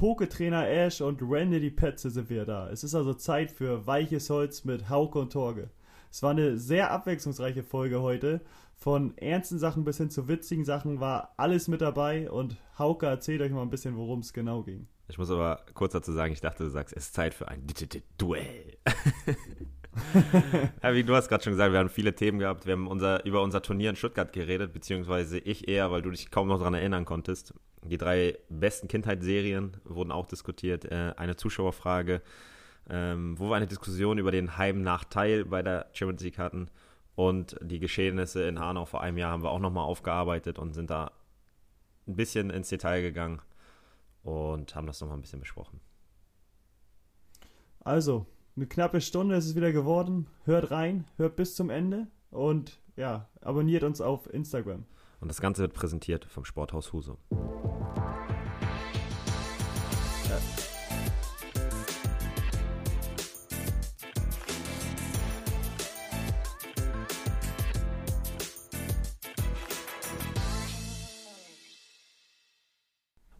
Poketrainer Ash und Randy die Petze sind wieder da. Es ist also Zeit für weiches Holz mit Hauke und Torge. Es war eine sehr abwechslungsreiche Folge heute. Von ernsten Sachen bis hin zu witzigen Sachen war alles mit dabei und Hauke erzählt euch mal ein bisschen, worum es genau ging. Ich muss aber kurz dazu sagen, ich dachte, du sagst, es ist Zeit für ein Duell. ja, wie du hast gerade schon gesagt, wir haben viele Themen gehabt. Wir haben unser, über unser Turnier in Stuttgart geredet, beziehungsweise ich eher, weil du dich kaum noch daran erinnern konntest. Die drei besten Kindheitsserien wurden auch diskutiert. Äh, eine Zuschauerfrage, ähm, wo wir eine Diskussion über den Heimnachteil bei der Champions League hatten. Und die Geschehnisse in Hanau vor einem Jahr haben wir auch nochmal aufgearbeitet und sind da ein bisschen ins Detail gegangen und haben das nochmal ein bisschen besprochen. Also, eine knappe Stunde ist es wieder geworden. Hört rein, hört bis zum Ende und ja, abonniert uns auf Instagram. Und das Ganze wird präsentiert vom Sporthaus Husum.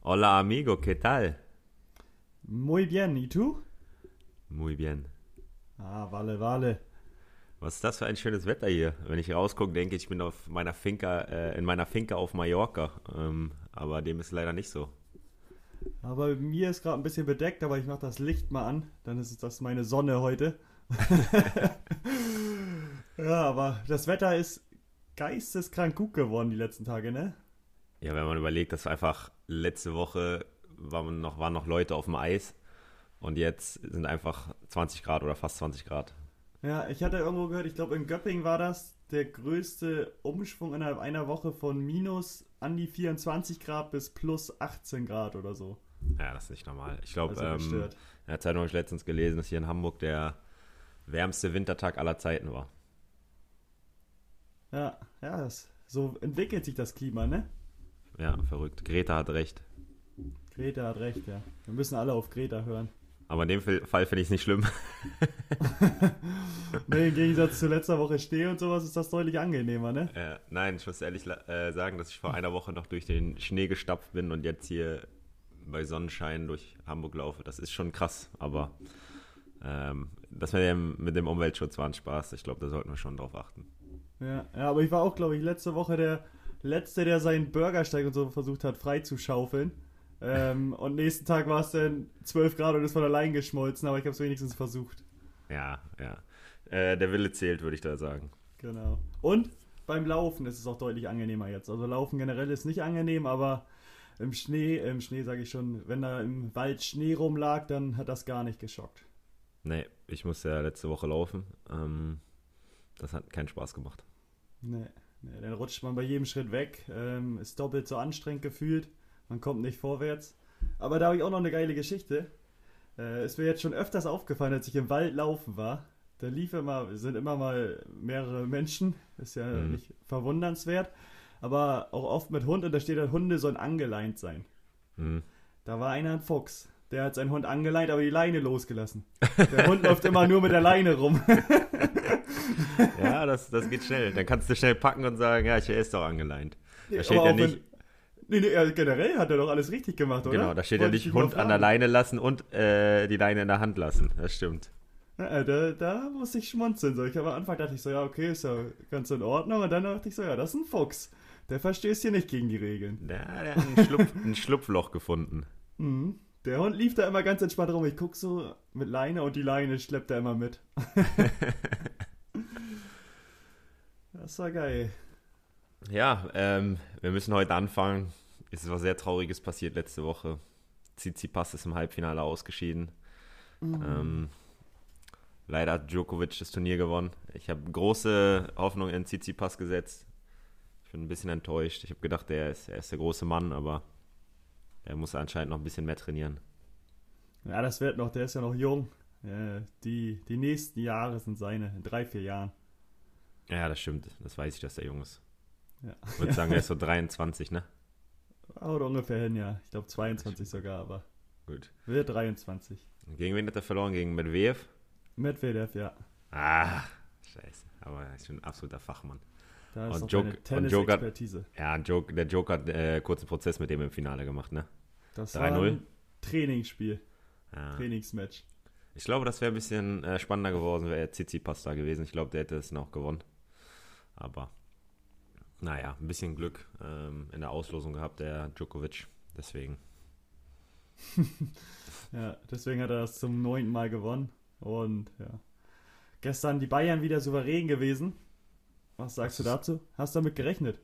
Hola amigo, ¿qué tal? Muy bien, ¿y tú? Muy bien. Ah, vale, vale. Was ist das für ein schönes Wetter hier? Wenn ich rausgucke, denke ich, ich bin auf meiner Finca, äh, in meiner Finca auf Mallorca. Ähm, aber dem ist leider nicht so. Aber mir ist gerade ein bisschen bedeckt, aber ich mache das Licht mal an. Dann ist das meine Sonne heute. ja, aber das Wetter ist geisteskrank gut geworden die letzten Tage, ne? Ja, wenn man überlegt, dass einfach letzte Woche waren noch, waren noch Leute auf dem Eis und jetzt sind einfach 20 Grad oder fast 20 Grad. Ja, ich hatte irgendwo gehört, ich glaube in Göppingen war das der größte Umschwung innerhalb einer Woche von minus an die 24 Grad bis plus 18 Grad oder so. Ja, das ist nicht normal. Ich glaube, also ähm, in der Zeitung habe ich letztens gelesen, dass hier in Hamburg der wärmste Wintertag aller Zeiten war. Ja, ja, das, so entwickelt sich das Klima, ne? Ja, verrückt. Greta hat recht. Greta hat recht, ja. Wir müssen alle auf Greta hören. Aber in dem Fall finde ich es nicht schlimm. nee, im Gegensatz zu letzter Woche Schnee und sowas ist das deutlich angenehmer, ne? Äh, nein, ich muss ehrlich äh, sagen, dass ich vor einer Woche noch durch den Schnee gestapft bin und jetzt hier bei Sonnenschein durch Hamburg laufe. Das ist schon krass, aber ähm, das mit dem, mit dem Umweltschutz war ein Spaß. Ich glaube, da sollten wir schon drauf achten. Ja, ja aber ich war auch, glaube ich, letzte Woche der Letzte, der seinen Bürgersteig und so versucht hat, freizuschaufeln. Ähm, und nächsten Tag war es dann 12 Grad und ist von allein geschmolzen, aber ich habe es wenigstens versucht. Ja, ja. Äh, der Wille zählt, würde ich da sagen. Genau. Und beim Laufen ist es auch deutlich angenehmer jetzt. Also Laufen generell ist nicht angenehm, aber im Schnee, im Schnee sage ich schon, wenn da im Wald Schnee rumlag, dann hat das gar nicht geschockt. Nee, ich musste ja letzte Woche laufen. Ähm, das hat keinen Spaß gemacht. Nee. Ja, dann rutscht man bei jedem Schritt weg, ähm, ist doppelt so anstrengend gefühlt, man kommt nicht vorwärts. Aber da habe ich auch noch eine geile Geschichte. Äh, ist mir jetzt schon öfters aufgefallen, als ich im Wald laufen war. Da lief immer, sind immer mal mehrere Menschen, ist ja mhm. nicht verwundernswert, aber auch oft mit Hund und da steht dann, Hunde sollen angeleint sein. Mhm. Da war einer ein Fuchs. Der hat seinen Hund angeleint, aber die Leine losgelassen. Der Hund läuft immer nur mit der Leine rum. ja, das, das geht schnell. Dann kannst du schnell packen und sagen, ja, er ist doch angeleint. Da steht ja nicht. Nee, nee, generell hat er doch alles richtig gemacht, oder? Genau, da steht Wollte ja nicht Hund an der Leine lassen und äh, die Leine in der Hand lassen. Das stimmt. Ja, da, da musste ich schmunzeln. So. Ich am Anfang dachte ich so, ja, okay, ist ja ganz in Ordnung. Und dann dachte ich so, ja, das ist ein Fuchs. Der verstößt hier nicht gegen die Regeln. Ja, der hat ein, Schlupf, ein Schlupfloch gefunden. Mhm. Der Hund lief da immer ganz entspannt rum. Ich guck so mit Leine und die Leine schleppt er immer mit. das war geil. Ja, ähm, wir müssen heute anfangen. Es ist was sehr Trauriges passiert letzte Woche. Tsitsipas ist im Halbfinale ausgeschieden. Mhm. Ähm, leider hat Djokovic das Turnier gewonnen. Ich habe große Hoffnung in Tsitsipas gesetzt. Ich bin ein bisschen enttäuscht. Ich habe gedacht, er ist, er ist der große Mann, aber er muss anscheinend noch ein bisschen mehr trainieren. Ja, das wird noch, der ist ja noch jung. Ja, die, die nächsten Jahre sind seine, in drei, vier Jahren. Ja, das stimmt. Das weiß ich, dass der jung ist. Ja. Ich würde sagen, er ist so 23, ne? Oder ungefähr hin, ja. Ich glaube 22 sogar, aber. Gut. Wird 23. Gegen wen hat er verloren? Gegen Medvedev? Medvedev, ja. Ah, scheiße. Aber er ist schon ein absoluter Fachmann. Da ist und Joke, Tennis-Expertise. Ja, Joke, der Joke hat äh, kurzen Prozess mit dem im Finale gemacht, ne? 3-0. Trainingsspiel. Ja. Trainingsmatch. Ich glaube, das wäre ein bisschen äh, spannender geworden, wäre Tsitsipas da gewesen. Ich glaube, der hätte es noch gewonnen. Aber naja, ein bisschen Glück ähm, in der Auslosung gehabt, der Djokovic. Deswegen. ja, deswegen hat er das zum neunten Mal gewonnen. Und ja. Gestern die Bayern wieder souverän gewesen. Was sagst du dazu? Hast du damit gerechnet?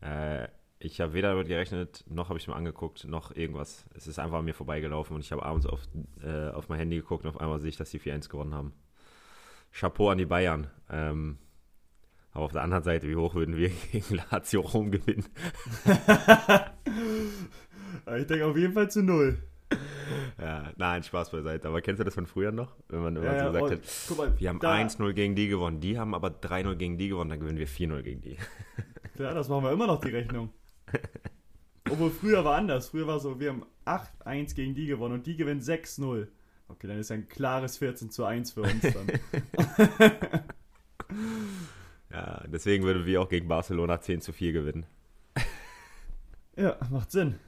Äh, ich habe weder damit gerechnet, noch habe ich mir angeguckt, noch irgendwas. Es ist einfach an mir vorbeigelaufen und ich habe abends auf, äh, auf mein Handy geguckt und auf einmal sehe ich, dass die 4-1 gewonnen haben. Chapeau an die Bayern. Ähm, aber auf der anderen Seite, wie hoch würden wir gegen Lazio Rom gewinnen? ich denke auf jeden Fall zu null. Ja, nein, Spaß beiseite. Aber kennst du das von früher noch? Wenn man, wenn ja, so gesagt hat, mal, wir haben 1-0 gegen die gewonnen, die haben aber 3-0 gegen die gewonnen, dann gewinnen wir 4-0 gegen die. Ja, das machen wir immer noch die Rechnung. Obwohl früher war anders. Früher war so, wir haben 8-1 gegen die gewonnen und die gewinnen 6-0. Okay, dann ist ein klares 14 zu 1 für uns dann. Ja, deswegen würden wir auch gegen Barcelona 10 zu 4 gewinnen. Ja, macht Sinn.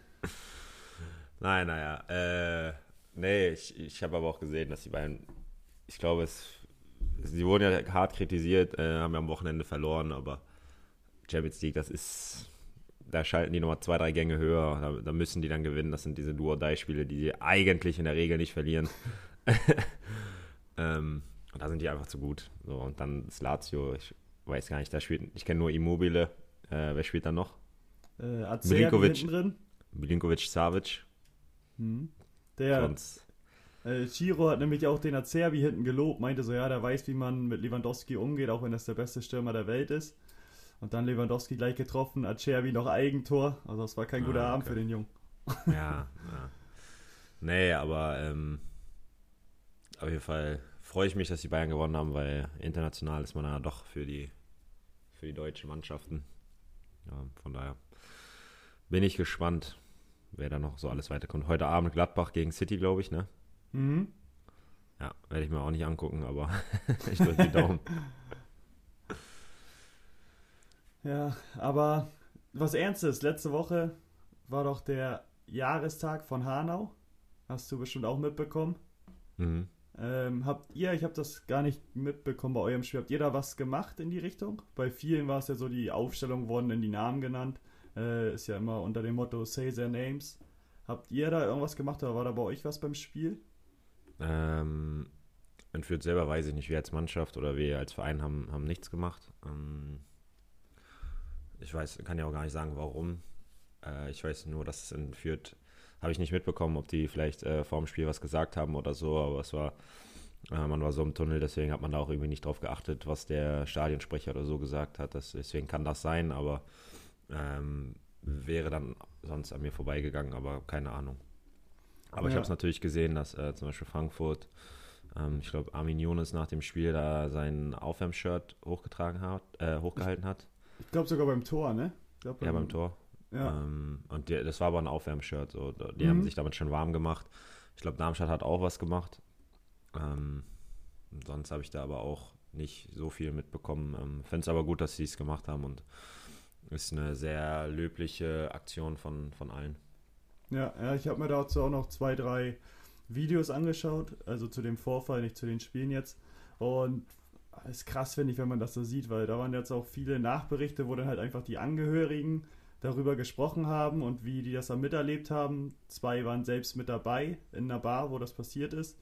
Nein, naja. Äh, nee, ich, ich habe aber auch gesehen, dass die beiden, ich glaube, es, sie wurden ja hart kritisiert, äh, haben ja am Wochenende verloren, aber Champions League, das ist, da schalten die nochmal zwei, drei Gänge höher, da, da müssen die dann gewinnen. Das sind diese Duo-Dai-Spiele, die sie eigentlich in der Regel nicht verlieren. ähm, und da sind die einfach zu gut. So, und dann das Lazio, ich weiß gar nicht, da spielt, ich kenne nur Immobile. Äh, wer spielt da noch? Äh, Milinkovic, Milinkovic, Savic. Hm. Der Sonst. Äh, Chiro hat nämlich auch den Acerbi hinten gelobt, meinte so, ja, der weiß, wie man mit Lewandowski umgeht, auch wenn das der beste Stürmer der Welt ist. Und dann Lewandowski gleich getroffen, Acerbi noch Eigentor. Also das war kein guter ah, okay. Abend für den Jungen. Ja, ja. Nee, aber ähm, auf jeden Fall freue ich mich, dass die Bayern gewonnen haben, weil international ist man ja doch für die, für die deutschen Mannschaften. Ja, von daher bin ich gespannt wer da noch so alles weiterkommt. Heute Abend Gladbach gegen City, glaube ich, ne? Mhm. Ja, werde ich mir auch nicht angucken, aber ich drücke die Daumen. Ja, aber was Ernstes, letzte Woche war doch der Jahrestag von Hanau. Hast du bestimmt auch mitbekommen. Mhm. Ähm, habt ihr, ich habe das gar nicht mitbekommen bei eurem Spiel, habt ihr da was gemacht in die Richtung? Bei vielen war es ja so, die Aufstellung wurden in die Namen genannt. Äh, ist ja immer unter dem Motto Say Their Names. Habt ihr da irgendwas gemacht oder war da bei euch was beim Spiel? Ähm, entführt selber weiß ich nicht, wir als Mannschaft oder wir als Verein haben, haben nichts gemacht. Ähm, ich weiß, kann ja auch gar nicht sagen, warum. Äh, ich weiß nur, dass es entführt, habe ich nicht mitbekommen, ob die vielleicht äh, vor dem Spiel was gesagt haben oder so, aber es war, äh, man war so im Tunnel, deswegen hat man da auch irgendwie nicht drauf geachtet, was der Stadionsprecher oder so gesagt hat. Das, deswegen kann das sein, aber ähm, wäre dann sonst an mir vorbeigegangen, aber keine Ahnung. Aber ja. ich habe es natürlich gesehen, dass äh, zum Beispiel Frankfurt, ähm, ich glaube, Armin Jonas nach dem Spiel da sein Aufwärmshirt hochgetragen hat, äh, hochgehalten hat. Ich glaube sogar beim Tor, ne? Glaub, beim, ja, beim Tor. Ja. Ähm, und die, das war aber ein Aufwärmshirt. So. Die mhm. haben sich damit schon warm gemacht. Ich glaube, Darmstadt hat auch was gemacht. Ähm, sonst habe ich da aber auch nicht so viel mitbekommen. Ähm, Fände es aber gut, dass sie es gemacht haben und ist eine sehr löbliche Aktion von, von allen. Ja, ja ich habe mir dazu auch noch zwei, drei Videos angeschaut, also zu dem Vorfall, nicht zu den Spielen jetzt. Und es ist krass, finde ich, wenn man das so sieht, weil da waren jetzt auch viele Nachberichte, wo dann halt einfach die Angehörigen darüber gesprochen haben und wie die das dann miterlebt haben. Zwei waren selbst mit dabei in einer Bar, wo das passiert ist.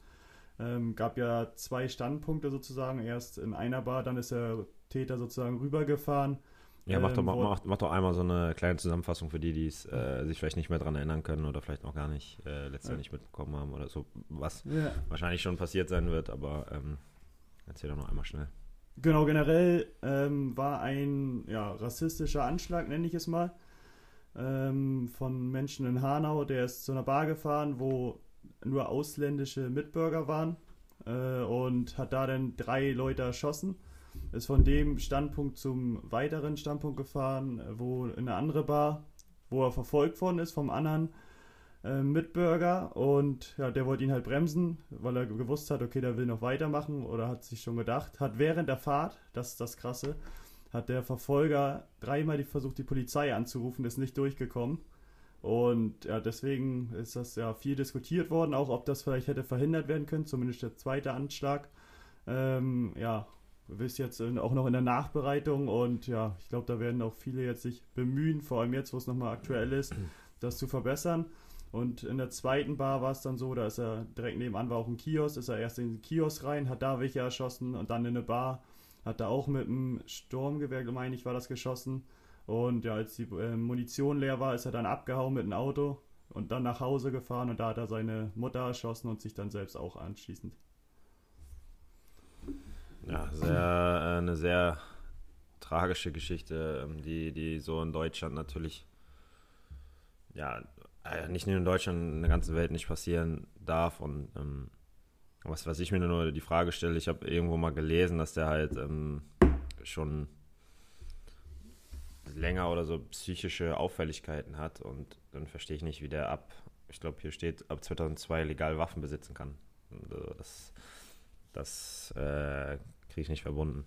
Ähm, gab ja zwei Standpunkte sozusagen. Erst in einer Bar, dann ist der Täter sozusagen rübergefahren ja, mach, doch, ähm, mach, mach, doch einmal so eine kleine Zusammenfassung für die, die äh, sich vielleicht nicht mehr daran erinnern können oder vielleicht noch gar nicht äh, letztes Jahr nicht mitbekommen haben oder so, was ja. wahrscheinlich schon passiert sein wird, aber ähm, erzähl doch noch einmal schnell. Genau, generell ähm, war ein ja, rassistischer Anschlag, nenne ich es mal, ähm, von Menschen in Hanau. Der ist zu einer Bar gefahren, wo nur ausländische Mitbürger waren äh, und hat da dann drei Leute erschossen ist von dem Standpunkt zum weiteren Standpunkt gefahren, wo in eine andere Bar, wo er verfolgt worden ist vom anderen äh, Mitbürger und ja, der wollte ihn halt bremsen, weil er gewusst hat, okay, der will noch weitermachen oder hat sich schon gedacht, hat während der Fahrt, das ist das Krasse, hat der Verfolger dreimal versucht, die Polizei anzurufen, ist nicht durchgekommen Und ja, deswegen ist das ja viel diskutiert worden, auch ob das vielleicht hätte verhindert werden können, zumindest der zweite Anschlag. Ähm, ja, du bist jetzt auch noch in der Nachbereitung und ja, ich glaube, da werden auch viele jetzt sich bemühen, vor allem jetzt, wo es nochmal aktuell ist, das zu verbessern. Und in der zweiten Bar war es dann so, da ist er direkt nebenan war auch ein Kiosk, ist er erst in den Kiosk rein, hat da welche erschossen und dann in eine Bar, hat da auch mit einem Sturmgewehr, meine ich, war das geschossen. Und ja, als die äh, Munition leer war, ist er dann abgehauen mit einem Auto und dann nach Hause gefahren und da hat er seine Mutter erschossen und sich dann selbst auch anschließend. Ja, sehr, äh, eine sehr tragische Geschichte, ähm, die, die so in Deutschland natürlich ja, äh, nicht nur in Deutschland, in der ganzen Welt nicht passieren darf. Und ähm, was, was ich mir nur die Frage stelle, ich habe irgendwo mal gelesen, dass der halt ähm, schon länger oder so psychische Auffälligkeiten hat und dann verstehe ich nicht, wie der ab, ich glaube hier steht, ab 2002 legal Waffen besitzen kann. Äh, das das äh, kriege ich nicht verbunden.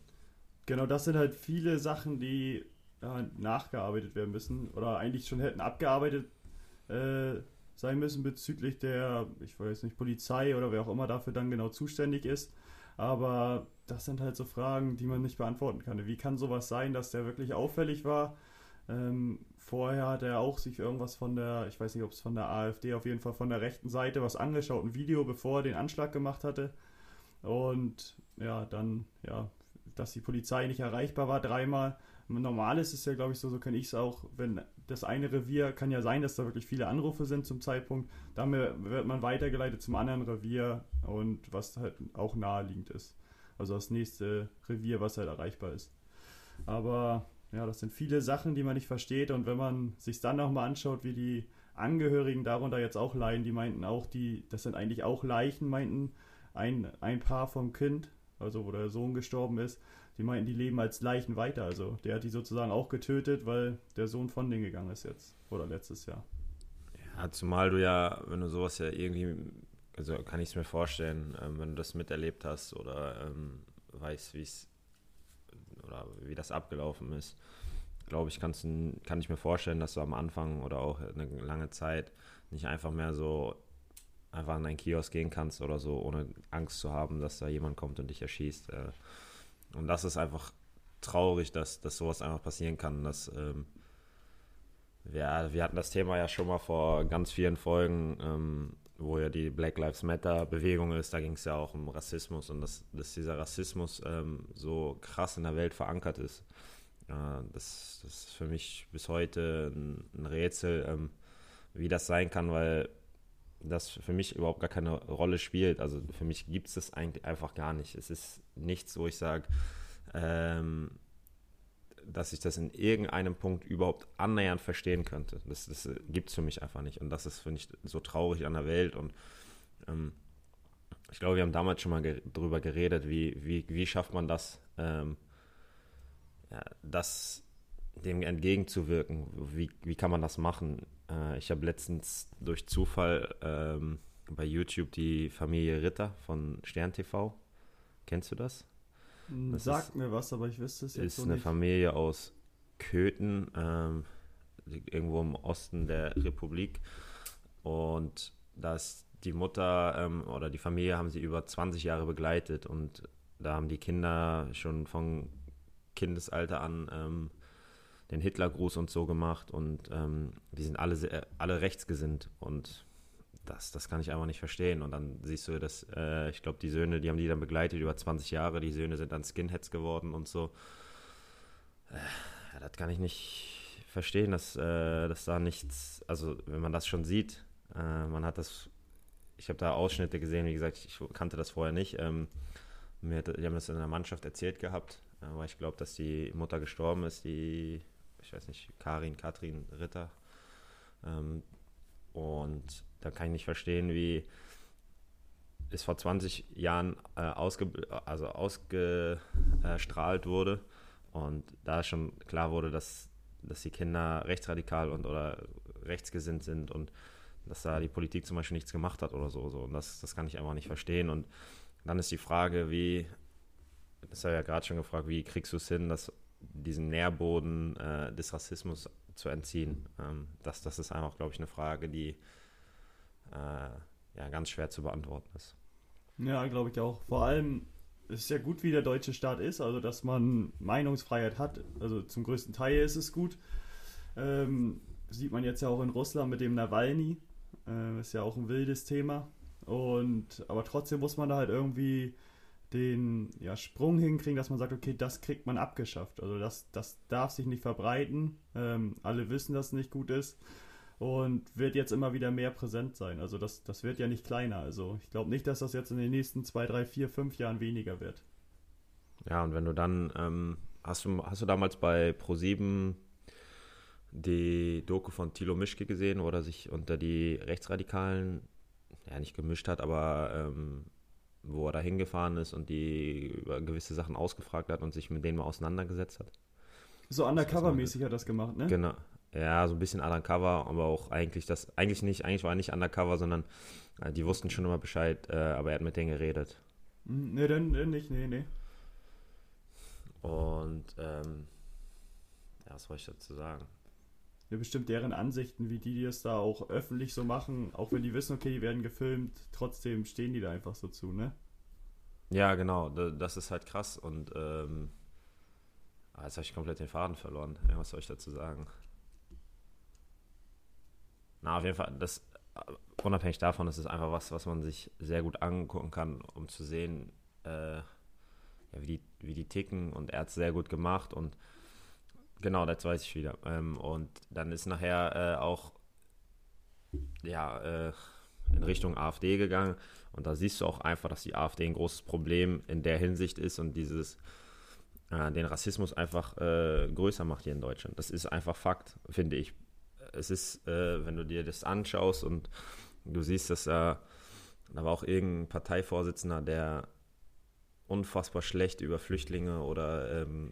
Genau, das sind halt viele Sachen, die ja, nachgearbeitet werden müssen oder eigentlich schon hätten abgearbeitet äh, sein müssen bezüglich der, ich weiß nicht, Polizei oder wer auch immer dafür dann genau zuständig ist. Aber das sind halt so Fragen, die man nicht beantworten kann. Wie kann sowas sein, dass der wirklich auffällig war? Ähm, vorher hat er auch sich irgendwas von der, ich weiß nicht, ob es von der AfD, auf jeden Fall von der rechten Seite was angeschaut, ein Video, bevor er den Anschlag gemacht hatte. Und ja, dann, ja, dass die Polizei nicht erreichbar war dreimal. Normal ist es ja, glaube ich, so, so kenne ich es auch, wenn das eine Revier, kann ja sein, dass da wirklich viele Anrufe sind zum Zeitpunkt, dann wird man weitergeleitet zum anderen Revier und was halt auch naheliegend ist. Also das nächste Revier, was halt erreichbar ist. Aber ja, das sind viele Sachen, die man nicht versteht und wenn man sich dann nochmal anschaut, wie die Angehörigen darunter jetzt auch leiden, die meinten auch, die, das sind eigentlich auch Leichen, meinten ein, ein Paar vom Kind, also wo der Sohn gestorben ist, die meinten, die leben als Leichen weiter. Also der hat die sozusagen auch getötet, weil der Sohn von denen gegangen ist jetzt. Oder letztes Jahr. Ja, zumal du ja, wenn du sowas ja irgendwie, also kann ich es mir vorstellen, ähm, wenn du das miterlebt hast oder ähm, weißt, wie es oder wie das abgelaufen ist, glaube ich, kannst, kann ich mir vorstellen, dass du am Anfang oder auch eine lange Zeit nicht einfach mehr so einfach an einen Kiosk gehen kannst oder so, ohne Angst zu haben, dass da jemand kommt und dich erschießt. Äh, und das ist einfach traurig, dass, dass sowas einfach passieren kann. Dass, ähm, wir, wir hatten das Thema ja schon mal vor ganz vielen Folgen, ähm, wo ja die Black Lives Matter Bewegung ist. Da ging es ja auch um Rassismus und dass, dass dieser Rassismus ähm, so krass in der Welt verankert ist. Äh, das, das ist für mich bis heute ein, ein Rätsel, ähm, wie das sein kann, weil das für mich überhaupt gar keine Rolle spielt. Also für mich gibt es das eigentlich einfach gar nicht. Es ist nichts, wo ich sage, ähm, dass ich das in irgendeinem Punkt überhaupt annähernd verstehen könnte. Das, das gibt es für mich einfach nicht. Und das ist, finde ich, so traurig an der Welt. Und ähm, ich glaube, wir haben damals schon mal ge darüber geredet, wie, wie, wie schafft man das, ähm, ja, das dem entgegenzuwirken. Wie, wie kann man das machen? Äh, ich habe letztens durch Zufall ähm, bei YouTube die Familie Ritter von Stern TV. Kennst du das? Hm, das Sagt ist, mir was, aber ich wüsste es jetzt ist so eine nicht. Familie aus Köthen, ähm, irgendwo im Osten der Republik. Und da ist die Mutter ähm, oder die Familie haben sie über 20 Jahre begleitet und da haben die Kinder schon von Kindesalter an ähm, den Hitlergruß und so gemacht und ähm, die sind alle, sehr, alle rechtsgesinnt und das, das kann ich einfach nicht verstehen. Und dann siehst du, dass, äh, ich glaube, die Söhne, die haben die dann begleitet über 20 Jahre, die Söhne sind dann Skinheads geworden und so. Äh, das kann ich nicht verstehen, dass, äh, dass da nichts, also wenn man das schon sieht, äh, man hat das, ich habe da Ausschnitte gesehen, wie gesagt, ich kannte das vorher nicht. Ähm, mir, die haben das in der Mannschaft erzählt gehabt, äh, weil ich glaube, dass die Mutter gestorben ist, die ich weiß nicht, Karin, Katrin Ritter. Ähm, und da kann ich nicht verstehen, wie es vor 20 Jahren äh, ausge, also ausgestrahlt wurde und da schon klar wurde, dass, dass die Kinder rechtsradikal und oder rechtsgesinnt sind und dass da die Politik zum Beispiel nichts gemacht hat oder so. so. Und das, das kann ich einfach nicht verstehen. Und dann ist die Frage, wie, das habe ich ja gerade schon gefragt, wie kriegst du es hin, dass diesen Nährboden äh, des Rassismus zu entziehen. Ähm, das, das ist einfach, glaube ich, eine Frage, die äh, ja, ganz schwer zu beantworten ist. Ja, glaube ich auch. Vor allem ist es ja gut, wie der deutsche Staat ist, also dass man Meinungsfreiheit hat. Also zum größten Teil ist es gut. Ähm, sieht man jetzt ja auch in Russland mit dem Nawalny. Äh, ist ja auch ein wildes Thema. Und aber trotzdem muss man da halt irgendwie den ja, Sprung hinkriegen, dass man sagt, okay, das kriegt man abgeschafft. Also das, das darf sich nicht verbreiten. Ähm, alle wissen, dass es nicht gut ist und wird jetzt immer wieder mehr präsent sein. Also das, das wird ja nicht kleiner. Also ich glaube nicht, dass das jetzt in den nächsten zwei, drei, vier, fünf Jahren weniger wird. Ja, und wenn du dann, ähm, hast, du, hast du damals bei Pro7 die Doku von Thilo Mischke gesehen, wo er sich unter die Rechtsradikalen, ja nicht gemischt hat, aber ähm, wo er da hingefahren ist und die über gewisse Sachen ausgefragt hat und sich mit denen mal auseinandergesetzt hat. So undercover-mäßig hat er das gemacht, ne? Genau. Ja, so ein bisschen undercover, aber auch eigentlich das, eigentlich nicht, eigentlich war er nicht undercover, sondern äh, die wussten schon immer Bescheid, äh, aber er hat mit denen geredet. Hm, ne, dann nicht, nee, nee. Und, ähm, ja, was soll ich dazu sagen? Ja, bestimmt deren Ansichten, wie die, die es da auch öffentlich so machen, auch wenn die wissen, okay, die werden gefilmt, trotzdem stehen die da einfach so zu, ne? Ja, genau, das ist halt krass und, ähm, ah, jetzt habe ich komplett den Faden verloren. Was soll ich dazu sagen? Na, auf jeden Fall, das, unabhängig davon, ist es einfach was, was man sich sehr gut angucken kann, um zu sehen, äh, ja, wie, die, wie die ticken und er hat es sehr gut gemacht und genau, das weiß ich wieder. Ähm, und dann ist nachher äh, auch ja, äh, in Richtung AfD gegangen und da siehst du auch einfach, dass die AfD ein großes Problem in der Hinsicht ist und dieses äh, den Rassismus einfach äh, größer macht hier in Deutschland. Das ist einfach Fakt, finde ich es ist, äh, wenn du dir das anschaust und du siehst, dass äh, da war auch irgendein Parteivorsitzender, der unfassbar schlecht über Flüchtlinge oder ähm,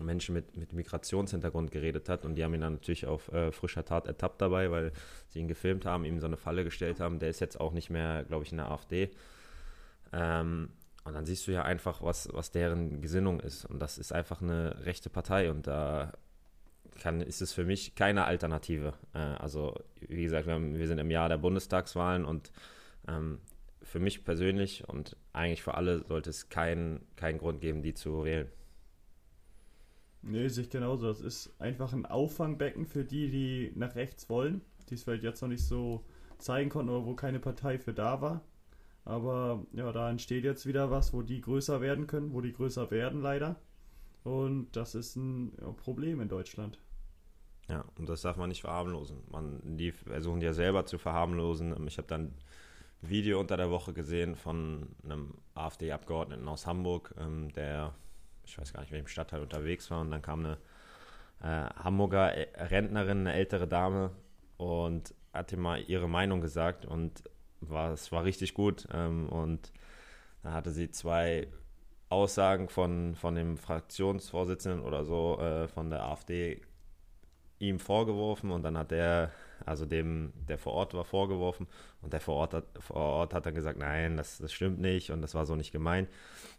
Menschen mit, mit Migrationshintergrund geredet hat und die haben ihn dann natürlich auf äh, frischer Tat ertappt dabei, weil sie ihn gefilmt haben, ihm so eine Falle gestellt haben. Der ist jetzt auch nicht mehr, glaube ich, in der AfD. Ähm, und dann siehst du ja einfach, was, was deren Gesinnung ist. Und das ist einfach eine rechte Partei. Und da kann, ist es für mich keine Alternative. Äh, also, wie gesagt, wir, haben, wir, sind im Jahr der Bundestagswahlen und ähm, für mich persönlich und eigentlich für alle sollte es keinen kein Grund geben, die zu wählen. Nee, sehe ich genauso. Das ist einfach ein Auffangbecken für die, die nach rechts wollen, die es vielleicht jetzt noch nicht so zeigen konnten oder wo keine Partei für da war. Aber ja, da entsteht jetzt wieder was, wo die größer werden können, wo die größer werden leider. Und das ist ein Problem in Deutschland. Ja, und das darf man nicht verharmlosen. Man, die versuchen ja selber zu verharmlosen. Ich habe dann ein Video unter der Woche gesehen von einem AfD-Abgeordneten aus Hamburg, ähm, der, ich weiß gar nicht, welchem Stadtteil unterwegs war. Und dann kam eine äh, Hamburger Rentnerin, eine ältere Dame, und hat ihm mal ihre Meinung gesagt. Und war, es war richtig gut. Ähm, und dann hatte sie zwei Aussagen von, von dem Fraktionsvorsitzenden oder so äh, von der AfD ihm vorgeworfen und dann hat der, also dem, der vor Ort war, vorgeworfen und der vor Ort hat, vor Ort hat dann gesagt, nein, das, das stimmt nicht und das war so nicht gemeint.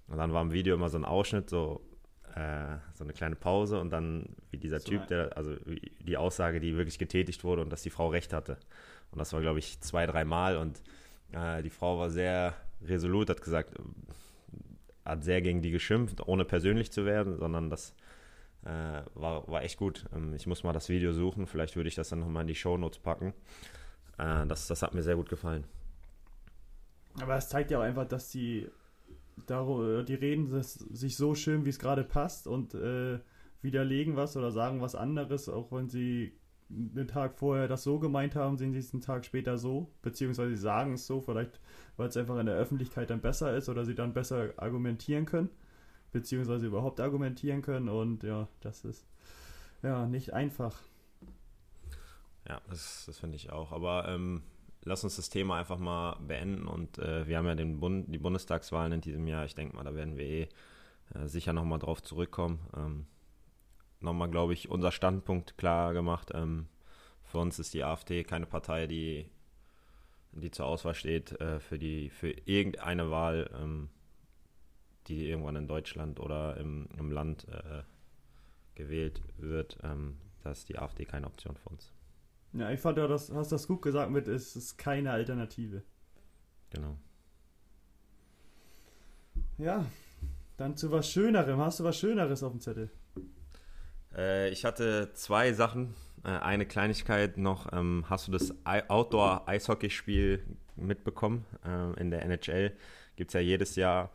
Und dann war im Video immer so ein Ausschnitt, so, äh, so eine kleine Pause und dann wie dieser so Typ, der, also die Aussage, die wirklich getätigt wurde und dass die Frau recht hatte. Und das war, glaube ich, zwei, dreimal und äh, die Frau war sehr resolut, hat gesagt, hat sehr gegen die geschimpft, ohne persönlich zu werden, sondern das äh, war, war echt gut. Ähm, ich muss mal das Video suchen, vielleicht würde ich das dann nochmal in die Shownotes packen. Äh, das, das hat mir sehr gut gefallen. Aber es zeigt ja auch einfach, dass die, die reden sich so schön, wie es gerade passt und äh, widerlegen was oder sagen was anderes, auch wenn sie einen Tag vorher das so gemeint haben, sehen sie es einen Tag später so, beziehungsweise sie sagen es so, vielleicht weil es einfach in der Öffentlichkeit dann besser ist oder sie dann besser argumentieren können beziehungsweise überhaupt argumentieren können und ja, das ist ja nicht einfach. Ja, das, das finde ich auch. Aber ähm, lass uns das Thema einfach mal beenden und äh, wir haben ja den Bund, die Bundestagswahlen in diesem Jahr. Ich denke mal, da werden wir eh äh, sicher nochmal drauf zurückkommen. Ähm, nochmal, glaube ich, unser Standpunkt klar gemacht. Ähm, für uns ist die AfD keine Partei, die, die zur Auswahl steht äh, für, die, für irgendeine Wahl. Ähm, die irgendwann in Deutschland oder im, im Land äh, gewählt wird. Ähm, da ist die AfD keine Option für uns. Ja, ich fand, du hast, hast das gut gesagt mit, es ist keine Alternative. Genau. Ja, dann zu was Schönerem. Hast du was Schöneres auf dem Zettel? Äh, ich hatte zwei Sachen. Äh, eine Kleinigkeit noch. Ähm, hast du das Outdoor-Eishockeyspiel mitbekommen? Äh, in der NHL gibt es ja jedes Jahr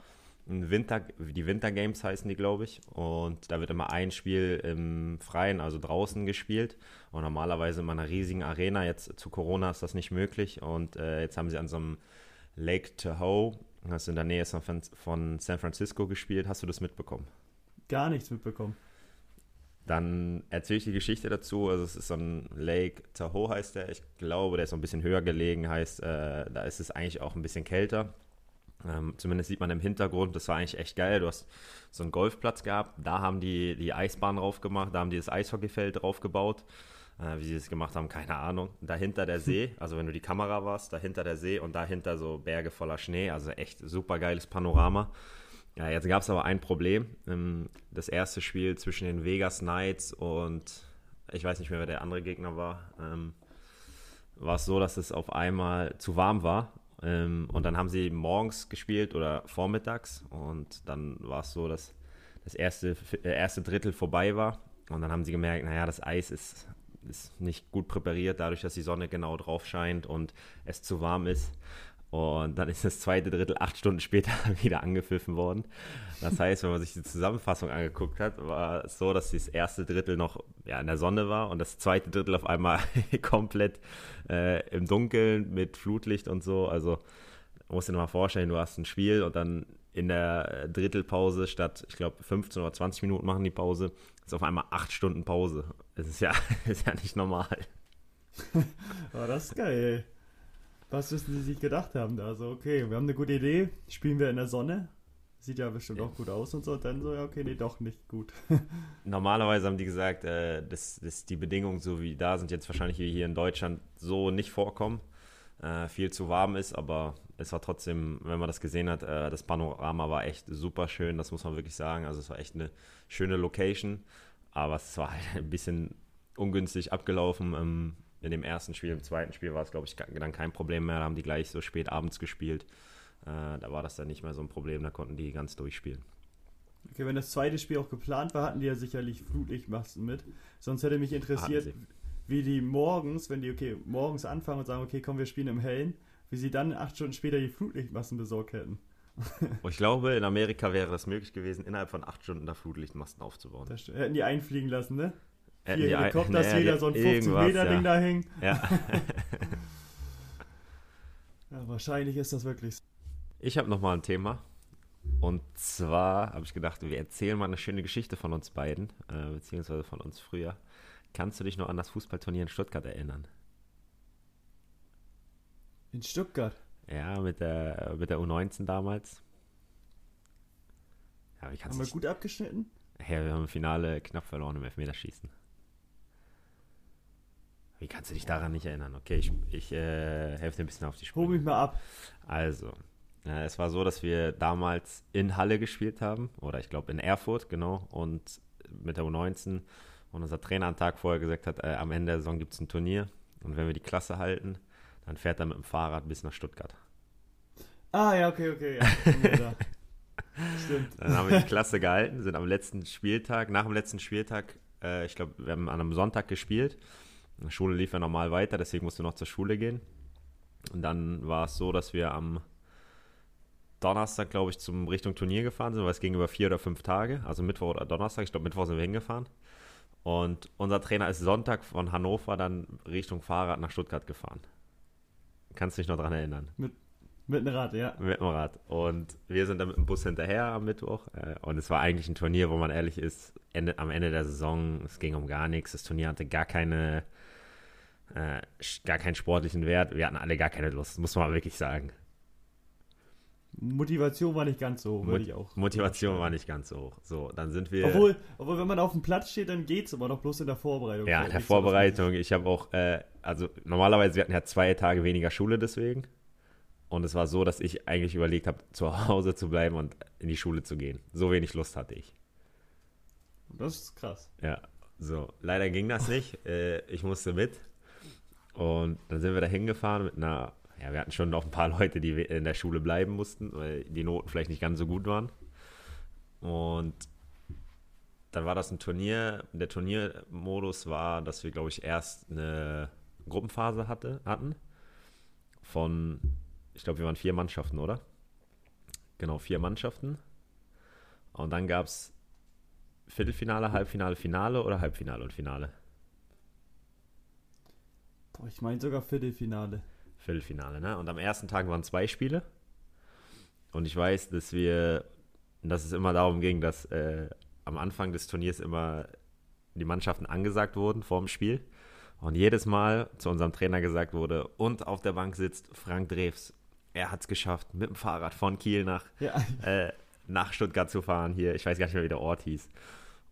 Winter, die Winter Games heißen die, glaube ich. Und da wird immer ein Spiel im Freien, also draußen gespielt. Und normalerweise in einer riesigen Arena. Jetzt zu Corona ist das nicht möglich. Und äh, jetzt haben sie an so einem Lake Tahoe, das in der Nähe von San Francisco gespielt. Hast du das mitbekommen? Gar nichts mitbekommen. Dann erzähle ich die Geschichte dazu. Also es ist so ein Lake Tahoe heißt der. Ich glaube, der ist so ein bisschen höher gelegen, heißt, äh, da ist es eigentlich auch ein bisschen kälter. Ähm, zumindest sieht man im Hintergrund, das war eigentlich echt geil. Du hast so einen Golfplatz gehabt, da haben die die Eisbahn drauf gemacht, da haben die das Eishockeyfeld drauf gebaut. Äh, wie sie das gemacht haben, keine Ahnung. Dahinter der See, also wenn du die Kamera warst, dahinter der See und dahinter so Berge voller Schnee, also echt super geiles Panorama. Ja, jetzt gab es aber ein Problem. Ähm, das erste Spiel zwischen den Vegas Knights und ich weiß nicht mehr, wer der andere Gegner war, ähm, war es so, dass es auf einmal zu warm war ähm, und dann haben sie morgens gespielt oder vormittags. Und dann war es so, dass das erste, äh, erste Drittel vorbei war. Und dann haben sie gemerkt, naja, das Eis ist, ist nicht gut präpariert, dadurch, dass die Sonne genau drauf scheint und es zu warm ist. Und dann ist das zweite Drittel acht Stunden später wieder angepfiffen worden. Das heißt, wenn man sich die Zusammenfassung angeguckt hat, war es so, dass das erste Drittel noch ja, in der Sonne war und das zweite Drittel auf einmal komplett äh, im Dunkeln mit Flutlicht und so. Also musst du dir mal vorstellen, du hast ein Spiel und dann in der Drittelpause statt, ich glaube, 15 oder 20 Minuten machen die Pause, ist auf einmal acht Stunden Pause. Das ist ja, ist ja nicht normal. oh, das ist geil was müssen sie sich gedacht haben da? So, okay, wir haben eine gute Idee, spielen wir in der Sonne. Sieht ja bestimmt auch gut aus und so. Und dann so, ja, okay, nee, doch nicht gut. Normalerweise haben die gesagt, äh, dass, dass die Bedingungen, so wie da sind, jetzt wahrscheinlich wie hier in Deutschland so nicht vorkommen. Äh, viel zu warm ist, aber es war trotzdem, wenn man das gesehen hat, äh, das Panorama war echt super schön, das muss man wirklich sagen. Also es war echt eine schöne Location, aber es war halt ein bisschen ungünstig abgelaufen. Ähm, in dem ersten Spiel. Im zweiten Spiel war es, glaube ich, dann kein Problem mehr. Da haben die gleich so spät abends gespielt. Äh, da war das dann nicht mehr so ein Problem. Da konnten die ganz durchspielen. Okay, wenn das zweite Spiel auch geplant war, hatten die ja sicherlich Flutlichtmasten mit. Sonst hätte mich interessiert, wie die morgens, wenn die okay morgens anfangen und sagen, okay, komm, wir spielen im Hellen, wie sie dann acht Stunden später die Flutlichtmasten besorgt hätten. ich glaube, in Amerika wäre es möglich gewesen, innerhalb von acht Stunden da Flutlichtmasten aufzubauen. Das hätten die einfliegen lassen, ne? Vier die Helikopters, naja, jeder so ein 50-Meter-Ding ja. da hängen. Ja. ja, wahrscheinlich ist das wirklich so. Ich habe nochmal ein Thema. Und zwar habe ich gedacht, wir erzählen mal eine schöne Geschichte von uns beiden, äh, beziehungsweise von uns früher. Kannst du dich noch an das Fußballturnier in Stuttgart erinnern? In Stuttgart? Ja, mit der, mit der U19 damals. Ja, haben wir gut abgeschnitten? Ja, wir haben im Finale knapp verloren im Elfmeterschießen. Wie kannst du dich daran nicht erinnern? Okay, ich, ich äh, helfe dir ein bisschen auf die Spur. Hol mich mal ab. Also, äh, es war so, dass wir damals in Halle gespielt haben, oder ich glaube in Erfurt, genau, und mit der U19 und unser Trainer am Tag vorher gesagt hat, äh, am Ende der Saison gibt es ein Turnier und wenn wir die Klasse halten, dann fährt er mit dem Fahrrad bis nach Stuttgart. Ah, ja, okay, okay, ja. Stimmt. Dann haben wir die Klasse gehalten, sind am letzten Spieltag, nach dem letzten Spieltag, äh, ich glaube, wir haben an einem Sonntag gespielt die Schule lief ja normal weiter, deswegen musste noch zur Schule gehen. Und dann war es so, dass wir am Donnerstag, glaube ich, zum Richtung Turnier gefahren sind, weil es ging über vier oder fünf Tage, also Mittwoch oder Donnerstag. Ich glaube, Mittwoch sind wir hingefahren. Und unser Trainer ist Sonntag von Hannover dann Richtung Fahrrad nach Stuttgart gefahren. Kannst du dich noch daran erinnern? Mit, mit dem Rad, ja. Mit dem Rad. Und wir sind dann mit dem Bus hinterher am Mittwoch. Äh, und es war eigentlich ein Turnier, wo man ehrlich ist, Ende, am Ende der Saison, es ging um gar nichts. Das Turnier hatte gar keine äh, gar keinen sportlichen Wert. Wir hatten alle gar keine Lust, muss man wirklich sagen. Motivation war nicht ganz so hoch, würde ich auch. Motivation war nicht ganz so hoch. So, dann sind wir. Obwohl, obwohl wenn man auf dem Platz steht, dann geht es immer noch bloß in der Vorbereitung. Ja, in der Vorbereitung. Ich habe auch, äh, also normalerweise, wir hatten ja zwei Tage weniger Schule deswegen. Und es war so, dass ich eigentlich überlegt habe, zu Hause zu bleiben und in die Schule zu gehen. So wenig Lust hatte ich. Das ist krass. Ja, So, leider ging das nicht. Äh, ich musste mit. Und dann sind wir da hingefahren mit einer, ja, wir hatten schon noch ein paar Leute, die in der Schule bleiben mussten, weil die Noten vielleicht nicht ganz so gut waren. Und dann war das ein Turnier. Der Turniermodus war, dass wir, glaube ich, erst eine Gruppenphase hatte, hatten. Von, ich glaube, wir waren vier Mannschaften, oder? Genau, vier Mannschaften. Und dann gab es Viertelfinale, Halbfinale, Finale oder Halbfinale und Finale? Boah, ich meine sogar Viertelfinale. Viertelfinale, ne? Und am ersten Tag waren zwei Spiele. Und ich weiß, dass wir, dass es immer darum ging, dass äh, am Anfang des Turniers immer die Mannschaften angesagt wurden vor dem Spiel. Und jedes Mal zu unserem Trainer gesagt wurde, und auf der Bank sitzt Frank Drews. Er hat es geschafft, mit dem Fahrrad von Kiel nach, ja. äh, nach Stuttgart zu fahren. Hier, ich weiß gar nicht mehr, wie der Ort hieß.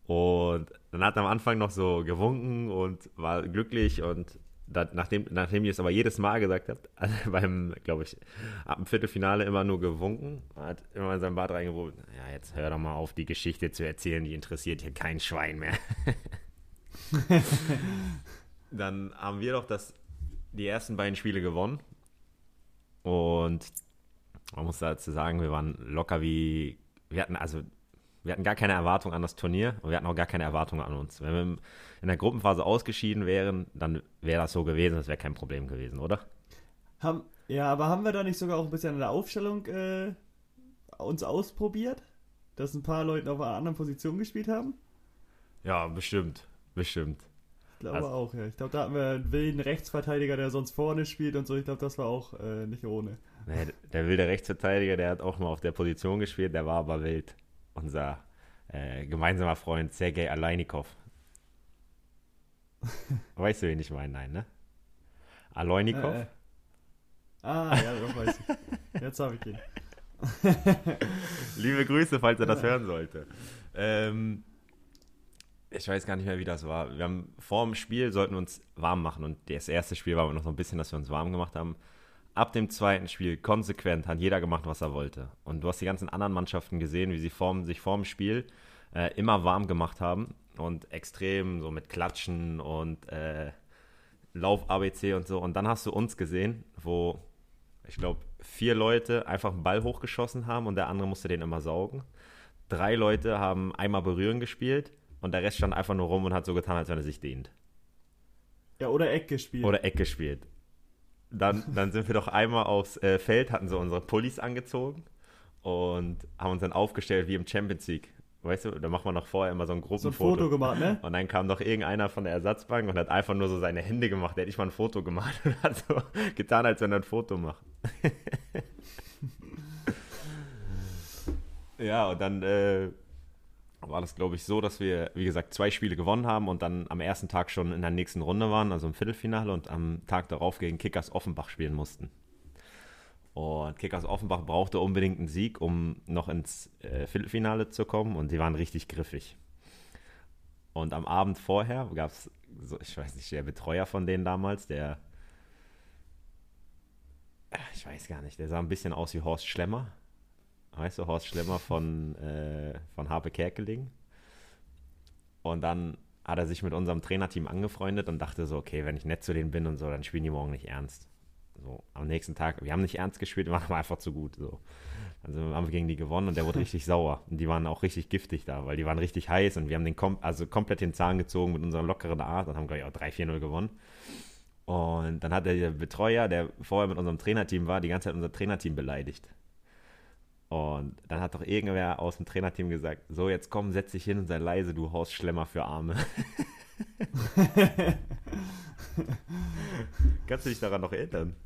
Und dann hat er am Anfang noch so gewunken und war glücklich und da, nachdem, nachdem ich es aber jedes Mal gesagt habe, also beim, glaube ich, ab dem Viertelfinale immer nur gewunken, hat immer in sein Bad reingewohnt. Ja, jetzt hör doch mal auf, die Geschichte zu erzählen, die interessiert hier kein Schwein mehr. Dann haben wir doch das, die ersten beiden Spiele gewonnen. Und man muss dazu sagen, wir waren locker wie, wir hatten also wir hatten gar keine Erwartung an das Turnier und wir hatten auch gar keine Erwartung an uns. Wenn wir in der Gruppenphase ausgeschieden wären, dann wäre das so gewesen, das wäre kein Problem gewesen, oder? Haben, ja, aber haben wir da nicht sogar auch ein bisschen an der Aufstellung äh, uns ausprobiert? Dass ein paar Leute auf einer anderen Position gespielt haben? Ja, bestimmt. Bestimmt. Ich glaube also, auch, ja. Ich glaube, da hatten wir einen wilden Rechtsverteidiger, der sonst vorne spielt und so. Ich glaube, das war auch äh, nicht ohne. Nee, der wilde Rechtsverteidiger, der hat auch mal auf der Position gespielt, der war aber wild unser äh, gemeinsamer Freund Sergei Alainikov. weißt du, wen ich meine? Nein, ne? Alainikov? Äh, äh. Ah, ja, das weiß ich. Jetzt habe ich ihn. Liebe Grüße, falls er das hören sollte. Ähm, ich weiß gar nicht mehr, wie das war. Wir haben vor dem Spiel sollten uns warm machen und das erste Spiel war noch so ein bisschen, dass wir uns warm gemacht haben ab dem zweiten Spiel konsequent hat jeder gemacht, was er wollte. Und du hast die ganzen anderen Mannschaften gesehen, wie sie vorm, sich vorm Spiel äh, immer warm gemacht haben und extrem so mit Klatschen und äh, Lauf-ABC und so. Und dann hast du uns gesehen, wo ich glaube, vier Leute einfach einen Ball hochgeschossen haben und der andere musste den immer saugen. Drei Leute haben einmal berühren gespielt und der Rest stand einfach nur rum und hat so getan, als wenn er sich dehnt. Ja, oder Eck gespielt. Oder Eck gespielt. Dann, dann sind wir doch einmal aufs äh, Feld, hatten so unsere Pullis angezogen und haben uns dann aufgestellt wie im Champions League. Weißt du, da macht man noch vorher immer so ein Gruppenfoto. So ein Foto gemacht, ne? Und dann kam doch irgendeiner von der Ersatzbank und hat einfach nur so seine Hände gemacht. Der hätte ich mal ein Foto gemacht und hat so getan, als wenn er ein Foto macht. ja, und dann äh, war das, glaube ich, so, dass wir, wie gesagt, zwei Spiele gewonnen haben und dann am ersten Tag schon in der nächsten Runde waren, also im Viertelfinale und am Tag darauf gegen Kickers Offenbach spielen mussten. Und Kickers Offenbach brauchte unbedingt einen Sieg, um noch ins äh, Viertelfinale zu kommen und die waren richtig griffig. Und am Abend vorher gab es, so, ich weiß nicht, der Betreuer von denen damals, der, ich weiß gar nicht, der sah ein bisschen aus wie Horst Schlemmer weißt du, Horst Schlemmer von, äh, von Harpe Kerkeling. Und dann hat er sich mit unserem Trainerteam angefreundet und dachte so, okay, wenn ich nett zu denen bin und so, dann spielen die morgen nicht ernst. So, am nächsten Tag, wir haben nicht ernst gespielt, wir waren einfach zu gut. So. Also haben wir gegen die gewonnen und der wurde richtig sauer. Und die waren auch richtig giftig da, weil die waren richtig heiß und wir haben den kom also komplett den Zahn gezogen mit unserer lockeren Art und haben, glaube ich, auch 3-4-0 gewonnen. Und dann hat der Betreuer, der vorher mit unserem Trainerteam war, die ganze Zeit unser Trainerteam beleidigt. Und dann hat doch irgendwer aus dem Trainerteam gesagt: So, jetzt komm, setz dich hin und sei leise, du Horst Schlemmer für Arme. Kannst du dich daran noch erinnern?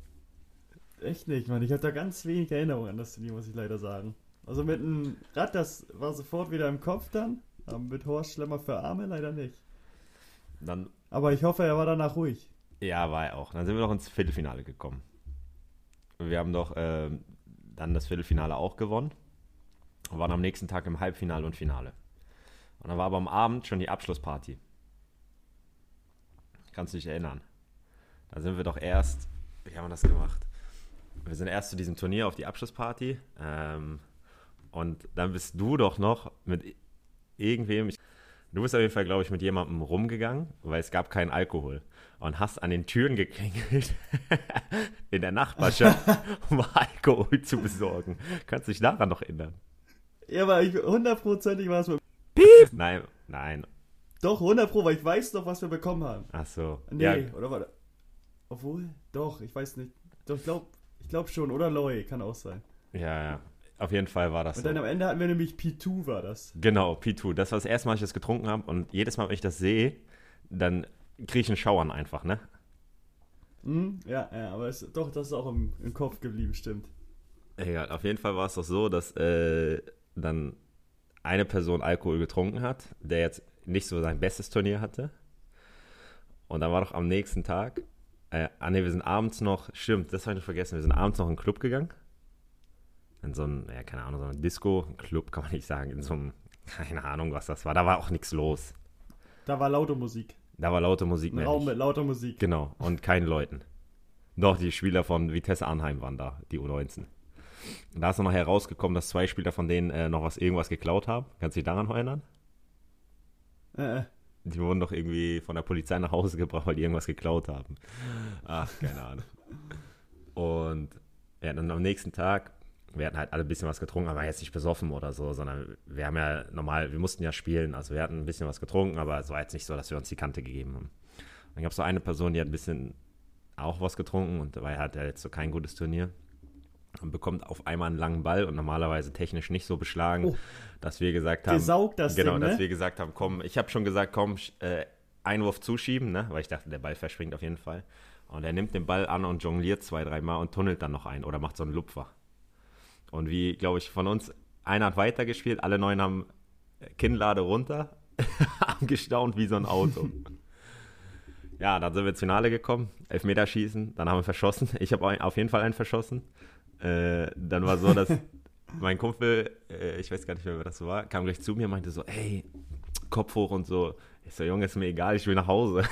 Echt nicht, Mann. Ich habe da ganz wenig Erinnerung an das Turnier, muss ich leider sagen. Also mit dem Rad, das war sofort wieder im Kopf dann. Aber mit Horst Schlemmer für Arme leider nicht. Dann, aber ich hoffe, er war danach ruhig. Ja, war er auch. Dann sind wir noch ins Viertelfinale gekommen. Wir haben doch äh, dann das Viertelfinale auch gewonnen und waren am nächsten Tag im Halbfinale und Finale. Und dann war aber am Abend schon die Abschlussparty. Kannst du dich erinnern? Da sind wir doch erst, wie haben wir das gemacht? Wir sind erst zu diesem Turnier auf die Abschlussparty ähm, und dann bist du doch noch mit irgendwem Du bist auf jeden Fall, glaube ich, mit jemandem rumgegangen, weil es gab keinen Alkohol. Und hast an den Türen geklingelt in der Nachbarschaft, um Alkohol zu besorgen. Kannst du dich daran noch erinnern? Ja, aber ich hundertprozentig war es mit. Piep! Nein, nein. Doch, 100 Pro, weil ich weiß noch, was wir bekommen haben. Ach so. Nee, Ja, oder warte. Obwohl, doch, ich weiß nicht. Doch, ich glaube ich glaub schon, oder Loy, kann auch sein. ja, ja. Auf jeden Fall war das Und so. dann am Ende hatten wir nämlich P2, war das. Genau, P2. Das war das erste Mal, dass ich das getrunken habe. Und jedes Mal, wenn ich das sehe, dann kriege ich einen Schauern einfach, ne? Hm? Ja, ja, aber es, doch, das ist auch im, im Kopf geblieben, stimmt. Egal, auf jeden Fall war es doch so, dass äh, dann eine Person Alkohol getrunken hat, der jetzt nicht so sein bestes Turnier hatte. Und dann war doch am nächsten Tag, äh, ah ne, wir sind abends noch, stimmt, das habe ich noch vergessen, wir sind abends noch in den Club gegangen. In so ein, ja, keine Ahnung, so ein Disco, ein Club kann man nicht sagen, in so einem, keine Ahnung, was das war. Da war auch nichts los. Da war laute Musik. Da war laute Musik Ein. Raum mit lauter Musik. Genau, und keinen Leuten. Doch, die Spieler von Vitesse Arnheim waren da, die U19. Und da ist noch herausgekommen, dass zwei Spieler von denen äh, noch was irgendwas geklaut haben. Kannst du dich daran erinnern? Äh, äh. Die wurden doch irgendwie von der Polizei nach Hause gebracht, weil die irgendwas geklaut haben. Ach, keine Ahnung. Und ja, dann am nächsten Tag, wir hatten halt alle ein bisschen was getrunken, aber jetzt nicht besoffen oder so, sondern wir haben ja normal, wir mussten ja spielen, also wir hatten ein bisschen was getrunken, aber es war jetzt nicht so, dass wir uns die Kante gegeben haben. Dann gab es so eine Person, die hat ein bisschen auch was getrunken und dabei hat er jetzt so kein gutes Turnier und bekommt auf einmal einen langen Ball und normalerweise technisch nicht so beschlagen, Oh. dass wir gesagt haben, Gesaugt das genau, Ding, dass ne? wir gesagt haben, komm, ich habe schon gesagt, komm, äh, Einwurf zuschieben, ne, weil ich dachte, der Ball verspringt auf jeden Fall. Und er nimmt den Ball an und jongliert zwei, dreimal und tunnelt dann noch ein oder macht so einen Lupfer. Und wie, glaube ich, von uns, einer hat weitergespielt, alle neun haben Kinnlade runter, haben gestaunt wie so ein Auto. ja, dann sind wir ins Finale gekommen, Elfmeterschießen, dann haben wir verschossen. Ich habe auf jeden Fall einen verschossen. Äh, dann war so, dass mein Kumpel, äh, ich weiß gar nicht mehr, wer das war, kam gleich zu mir und meinte so, ey, Kopf hoch und so. Ich so, Junge, ist mir egal, ich will nach Hause.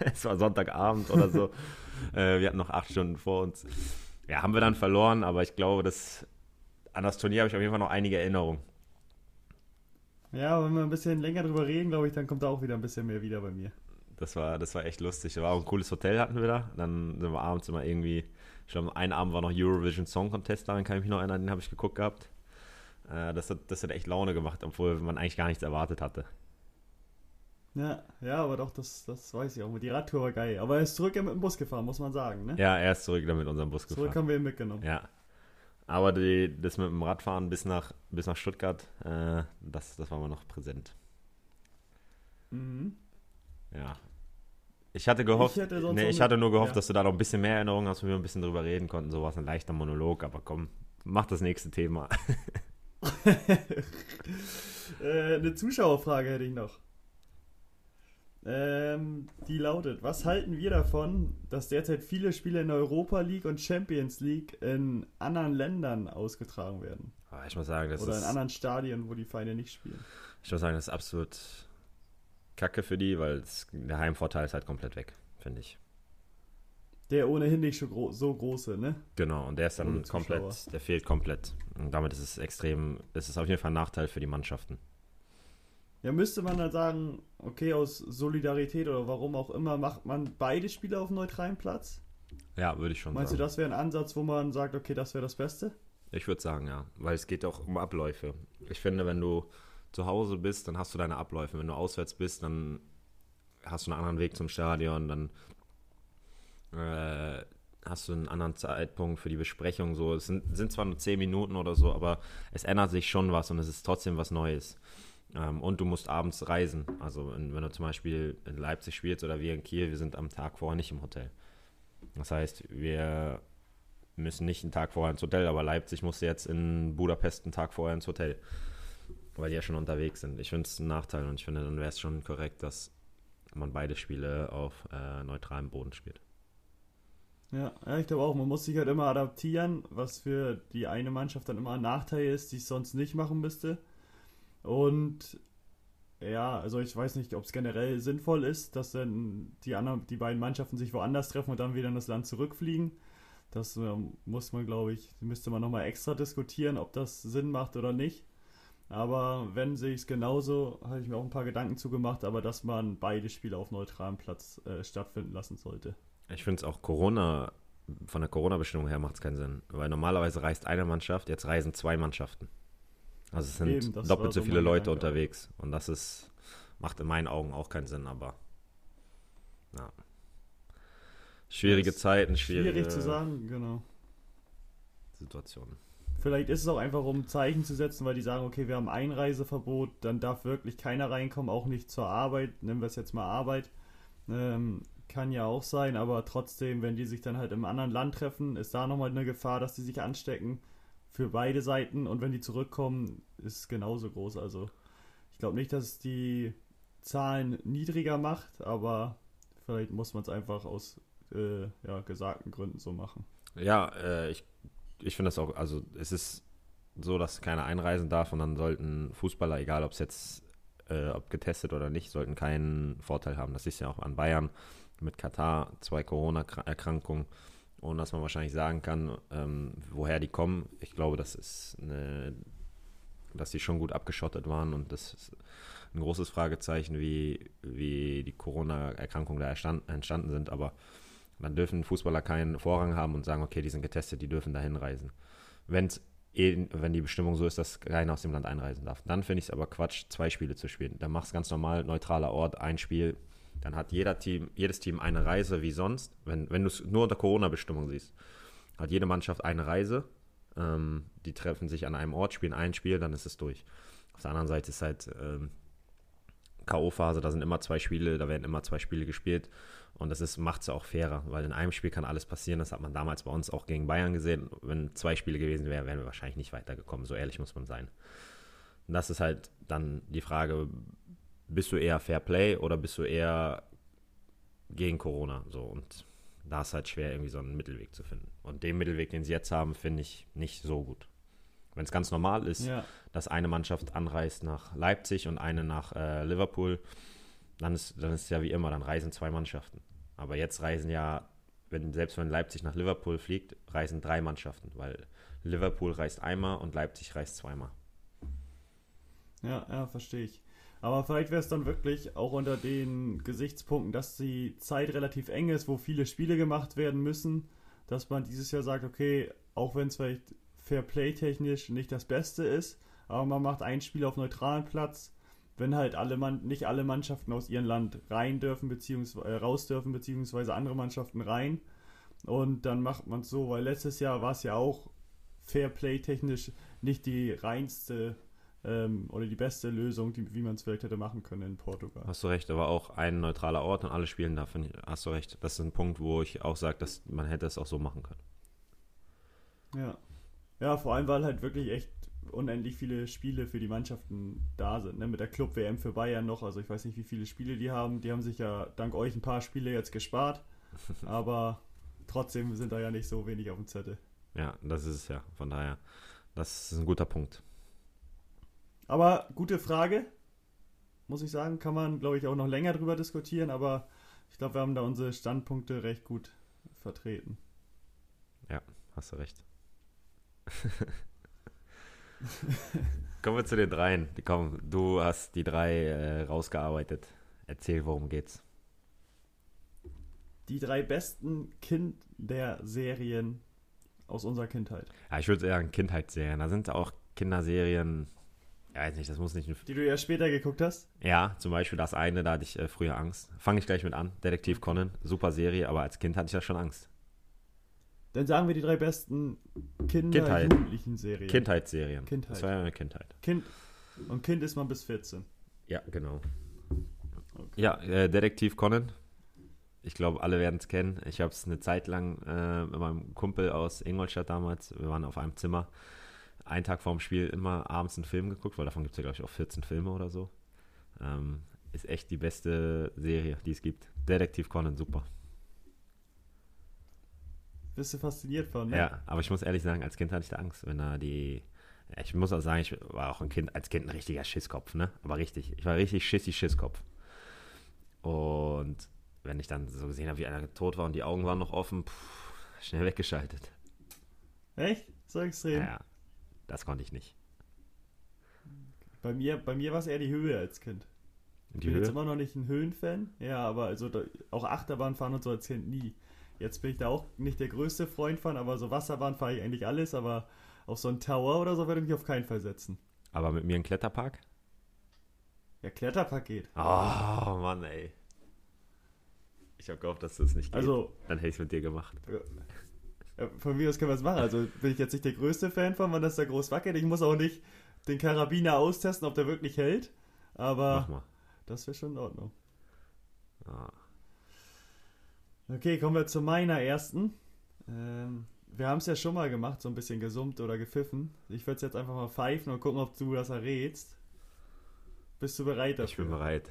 es war Sonntagabend oder so. äh, wir hatten noch acht Stunden vor uns. Ja, haben wir dann verloren, aber ich glaube, dass an das Turnier habe ich auf jeden Fall noch einige Erinnerungen. Ja, wenn wir ein bisschen länger drüber reden, glaube ich, dann kommt da auch wieder ein bisschen mehr wieder bei mir. Das war, das war echt lustig. Das war auch ein cooles Hotel hatten wir da. Dann sind wir abends immer irgendwie, ich glaube, einen Abend war noch Eurovision Song Contest, daran kann ich mich noch erinnern, den habe ich geguckt gehabt. Äh, das, hat, das hat echt Laune gemacht, obwohl man eigentlich gar nichts erwartet hatte. Ja, ja, aber doch, das, das weiß ich auch. Die Radtour war geil. Aber er ist zurück mit dem Bus gefahren, muss man sagen, ne? Ja, er ist zurück mit unserem Bus Zurück gefahren. haben wir ihn mitgenommen. Ja. Aber die, das mit dem Radfahren bis nach, bis nach Stuttgart, äh, das, das war mal noch präsent. Mhm. Ja. Ich hatte gehofft, Ich sonst nee, ich hatte nur gehofft, ja. dass du da noch ein bisschen mehr Erinnerungen hast, wo wir ein bisschen drüber reden konnten. So war es ein leichter Monolog, aber komm, mach das nächste Thema. äh, eine Zuschauerfrage hätte ich noch. Ähm, die lautet: Was halten wir davon, dass derzeit viele Spiele in Europa League und Champions League in anderen Ländern ausgetragen werden? Aber ich muss sagen, das Oder in ist, anderen Stadien, wo die Vereine nicht spielen? ich muss sagen, das ist absolut kacke für die, weil es, der Heimvorteil ist halt komplett weg, finde ich. Der ohnehin nicht so, gro so große, ne? Genau, und der ist dann komplett, der fehlt komplett. Und damit ist es extrem, es ist auf jeden Fall ein Nachteil für die Mannschaften. Ja, müsste man dann sagen, okay, aus Solidarität oder warum auch immer, macht man beide Spiele auf neutralem Platz? Ja, würde ich schon Meinst du, sagen. das wäre ein Ansatz, wo man sagt, okay, das wäre das Beste? Ich würde sagen, ja. Weil es geht auch um Abläufe. Ich finde, wenn du zu Hause bist, dann hast du deine Abläufe. Wenn du auswärts bist, dann hast du einen anderen Weg zum Stadion, dann äh, hast du einen anderen Zeitpunkt für die Besprechung. So, es sind, sind zwar nur 10 Minuten oder so, aber es ändert sich schon was und es ist trotzdem was Neues. Ähm, und du musst abends reisen. Also wenn, wenn du zum Beispiel in Leipzig spielst oder wir in Kiel, wir sind am Tag vorher nicht im Hotel. Das heißt, wir müssen nicht einen Tag vorher ins Hotel, aber Leipzig musste jetzt in Budapest einen Tag vorher ins Hotel, weil die ja schon unterwegs sind. Ich finde es ein Nachteil und ich finde, dann wäre es schon korrekt, dass man beide Spiele auf äh, neutralem Boden spielt. Ja, ja ich glaube auch, man muss sich halt immer adaptieren, was für die eine Mannschaft dann immer ein Nachteil ist, die es sonst nicht machen müsste. Und ja, also ich weiß nicht, ob es generell sinnvoll ist, dass dann die anderen, die beiden Mannschaften sich woanders treffen und dann wieder in das Land zurückfliegen. Das ähm, muss man, glaube ich, müsste man nochmal extra diskutieren, ob das Sinn macht oder nicht. Aber wenn sehe ich es genauso, habe ich mir auch ein paar Gedanken zugemacht, aber dass man beide Spiele auf neutralem Platz äh, stattfinden lassen sollte. Ich finde es auch Corona, von der Corona-Bestimmung her macht es keinen Sinn. Weil normalerweise reist eine Mannschaft, jetzt reisen zwei Mannschaften. Also es sind Eben, doppelt so viele Leute Gedanke unterwegs. Und das ist, macht in meinen Augen auch keinen Sinn, aber ja. Schwierige Zeiten, schwierige. Schwierig zu sagen, genau. Situationen. Vielleicht ist es auch einfach, um Zeichen zu setzen, weil die sagen, okay, wir haben Einreiseverbot, dann darf wirklich keiner reinkommen, auch nicht zur Arbeit. Nehmen wir es jetzt mal Arbeit. Ähm, kann ja auch sein, aber trotzdem, wenn die sich dann halt im anderen Land treffen, ist da nochmal eine Gefahr, dass die sich anstecken für beide Seiten und wenn die zurückkommen, ist es genauso groß. Also ich glaube nicht, dass es die Zahlen niedriger macht, aber vielleicht muss man es einfach aus äh, ja, gesagten Gründen so machen. Ja, äh, ich ich finde das auch, also es ist so, dass keiner einreisen darf und dann sollten Fußballer, egal ob es jetzt äh, ob getestet oder nicht, sollten keinen Vorteil haben. Das ist ja auch an Bayern mit Katar, zwei Corona-Erkrankungen, ohne dass man wahrscheinlich sagen kann, ähm, woher die kommen. Ich glaube, das ist eine, dass die schon gut abgeschottet waren und das ist ein großes Fragezeichen, wie, wie die Corona-Erkrankungen da entstanden sind, aber dann dürfen Fußballer keinen Vorrang haben und sagen, okay, die sind getestet, die dürfen dahin reisen. Wenn's eh, wenn die Bestimmung so ist, dass keiner aus dem Land einreisen darf. Dann finde ich es aber Quatsch, zwei Spiele zu spielen. Dann machst du ganz normal, neutraler Ort, ein Spiel. Dann hat jeder Team, jedes Team eine Reise wie sonst. Wenn, wenn du es nur unter Corona-Bestimmung siehst, hat jede Mannschaft eine Reise. Ähm, die treffen sich an einem Ort, spielen ein Spiel, dann ist es durch. Auf der anderen Seite ist halt ähm, K.O.-Phase, da sind immer zwei Spiele, da werden immer zwei Spiele gespielt. Und das macht es auch fairer, weil in einem Spiel kann alles passieren. Das hat man damals bei uns auch gegen Bayern gesehen. Wenn zwei Spiele gewesen wären, wären wir wahrscheinlich nicht weitergekommen. So ehrlich muss man sein. Und das ist halt dann die Frage, bist du eher Fair Play oder bist du eher gegen Corona? So und da ist halt schwer, irgendwie so einen Mittelweg zu finden. Und den Mittelweg, den sie jetzt haben, finde ich nicht so gut. Wenn es ganz normal ist, ja. dass eine Mannschaft anreist nach Leipzig und eine nach äh, Liverpool, dann ist, dann ist es ja wie immer, dann reisen zwei Mannschaften. Aber jetzt reisen ja, wenn, selbst wenn Leipzig nach Liverpool fliegt, reisen drei Mannschaften, weil Liverpool reist einmal und Leipzig reist zweimal. Ja, ja, verstehe ich. Aber vielleicht wäre es dann wirklich auch unter den Gesichtspunkten, dass die Zeit relativ eng ist, wo viele Spiele gemacht werden müssen, dass man dieses Jahr sagt, okay, auch wenn es vielleicht Fair Play technisch nicht das Beste ist, aber man macht ein Spiel auf neutralen Platz, wenn halt alle Mann, nicht alle Mannschaften aus ihrem Land rein dürfen, beziehungsweise äh, raus dürfen, beziehungsweise andere Mannschaften rein. Und dann macht man es so, weil letztes Jahr war es ja auch Fair Play technisch nicht die reinste ähm, oder die beste Lösung, die, wie man es vielleicht hätte machen können in Portugal. Hast du recht, aber auch ein neutraler Ort und alle spielen da, hast du recht. Das ist ein Punkt, wo ich auch sage, dass man hätte es auch so machen können. Ja. Ja, vor allem, weil halt wirklich echt unendlich viele Spiele für die Mannschaften da sind. Ne? Mit der Club-WM für Bayern noch. Also ich weiß nicht, wie viele Spiele die haben. Die haben sich ja dank euch ein paar Spiele jetzt gespart. aber trotzdem sind da ja nicht so wenig auf dem Zettel. Ja, das ist es ja. Von daher, das ist ein guter Punkt. Aber gute Frage, muss ich sagen. Kann man, glaube ich, auch noch länger drüber diskutieren. Aber ich glaube, wir haben da unsere Standpunkte recht gut vertreten. Ja, hast du recht. Kommen wir zu den dreien. Komm, du hast die drei äh, rausgearbeitet. Erzähl, worum geht's. Die drei besten Kinderserien aus unserer Kindheit. Ja, ich würde sagen Kindheitsserien. Da sind auch Kinderserien, ja, weiß nicht, das muss nicht. Die du ja später geguckt hast? Ja, zum Beispiel das eine, da hatte ich äh, früher Angst. Fange ich gleich mit an. Detektiv Conan, super Serie, aber als Kind hatte ich ja schon Angst. Dann sagen wir die drei besten Kinder Kindheit. Jugendlichen Serien. Kindheitsserien. Kindheit. Das war ja eine Kindheit. Kind. Und Kind ist man bis 14. Ja, genau. Okay. Ja, äh, Detektiv Conan. Ich glaube, alle werden es kennen. Ich habe es eine Zeit lang äh, mit meinem Kumpel aus Ingolstadt damals, wir waren auf einem Zimmer, einen Tag vorm Spiel immer abends einen Film geguckt, weil davon gibt es ja, glaube ich, auch 14 Filme oder so. Ähm, ist echt die beste Serie, die es gibt. Detektiv Conan, super. Bist du fasziniert von, ne? Ja, aber ich muss ehrlich sagen, als Kind hatte ich da Angst, wenn er die. Ich muss auch sagen, ich war auch ein Kind, als Kind ein richtiger Schisskopf, ne? Aber richtig. Ich war richtig schissig Schisskopf. Und wenn ich dann so gesehen habe, wie einer tot war und die Augen waren noch offen, pff, schnell weggeschaltet. Echt? So extrem? Ja, das konnte ich nicht. Bei mir, bei mir war es eher die Höhe als Kind. Ich Die bin jetzt Höhe? immer noch nicht ein Höhenfan. Ja, aber also da, auch Achterbahn fahren und so als Kind nie. Jetzt bin ich da auch nicht der größte Freund von, aber so Wasserbahn fahre ich eigentlich alles, aber auf so einen Tower oder so würde ich mich auf keinen Fall setzen. Aber mit mir ein Kletterpark? Ja, Kletterpaket. Oh, Mann, ey. Ich habe gehofft, dass das nicht geht. Also, Dann hätte ich es mit dir gemacht. Ja, von mir aus können wir es machen. Also bin ich jetzt nicht der größte Fan von, wenn das da groß wackelt. Ich muss auch nicht den Karabiner austesten, ob der wirklich hält. Aber das wäre schon in Ordnung. Ah. Okay, kommen wir zu meiner ersten. Ähm, wir haben es ja schon mal gemacht, so ein bisschen gesummt oder gepfiffen. Ich würde es jetzt einfach mal pfeifen und gucken, ob du das errätst. Bist du bereit dafür? Ich bin bereit.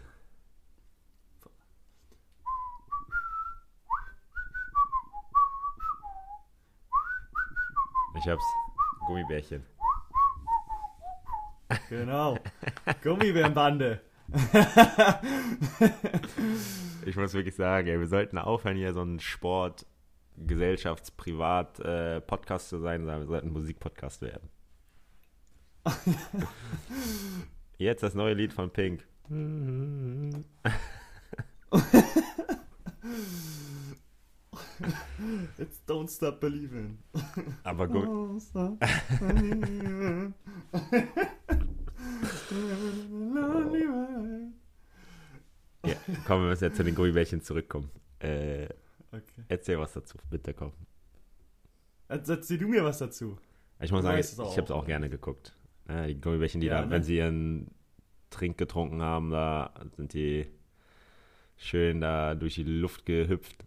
Ich hab's. Gummibärchen. Genau. Gummibärenbande. Ich muss wirklich sagen, ey, wir sollten aufhören, hier so ein Sport, Gesellschafts-, Privat-, äh, Podcast zu sein, sondern wir sollten Musikpodcast werden. Jetzt das neue Lied von Pink. It's don't stop believing. Aber gut. Don't stop believing. Ja, komm, wir müssen jetzt zu den Gummibärchen zurückkommen. Äh, Okay. erzähl was dazu, bitte komm. Erzähl du mir was dazu. Ich muss Du sagen, ich, habe es auch gerne geguckt. Äh, die Gummibärchen, die Ja, da, ne? wenn sie ihren Trink getrunken haben, da sind die schön da durch die Luft gehüpft,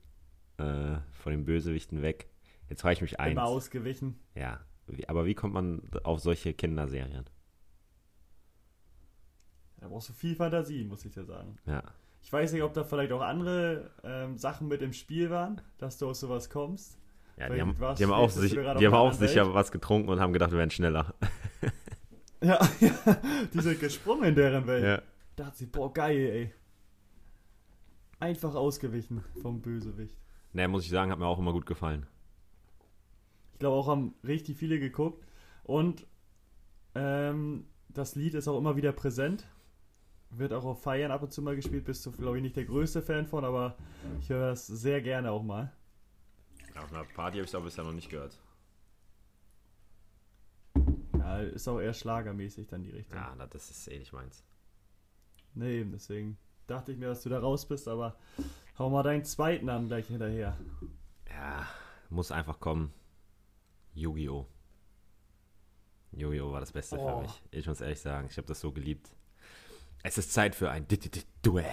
äh, von den Bösewichten weg. Jetzt frage ich mich eins. Immer ausgewichen. Ja, aber wie kommt man auf solche Kinderserien? Da brauchst du viel Fantasie, muss ich dir sagen. Ja, Ich weiß nicht, ob da vielleicht auch andere ähm, Sachen mit im Spiel waren, dass du aus sowas kommst. ja die haben, die haben auch, sich, die haben auch sicher was getrunken und haben gedacht, wir werden schneller. Ja, ja, die sind gesprungen in deren Welt. Ja. Da dachte sie, boah, geil, ey. Einfach ausgewichen vom Bösewicht. Ne, muss ich sagen, hat mir auch immer gut gefallen. Ich glaube auch haben richtig viele geguckt. Und ähm, das Lied ist auch immer wieder präsent. Wird auch auf Feiern ab und zu mal gespielt. Bist du, glaube ich, nicht der größte Fan von, aber ich höre das sehr gerne auch mal. Auf einer Party habe ich es aber bisher noch nicht gehört. Ja, ist auch eher schlagermäßig dann die Richtung. Ja, das ist eh nicht meins. Nee, eben, deswegen dachte ich mir, dass du da raus bist, aber hau mal deinen zweiten an gleich hinterher. Ja, muss einfach kommen. Yu-Gi-Oh! Yu-Gi-Oh! war das Beste Oh. für mich. Ich muss ehrlich sagen, ich habe das so geliebt. Es ist Zeit für ein Du- Du- Du- Duell.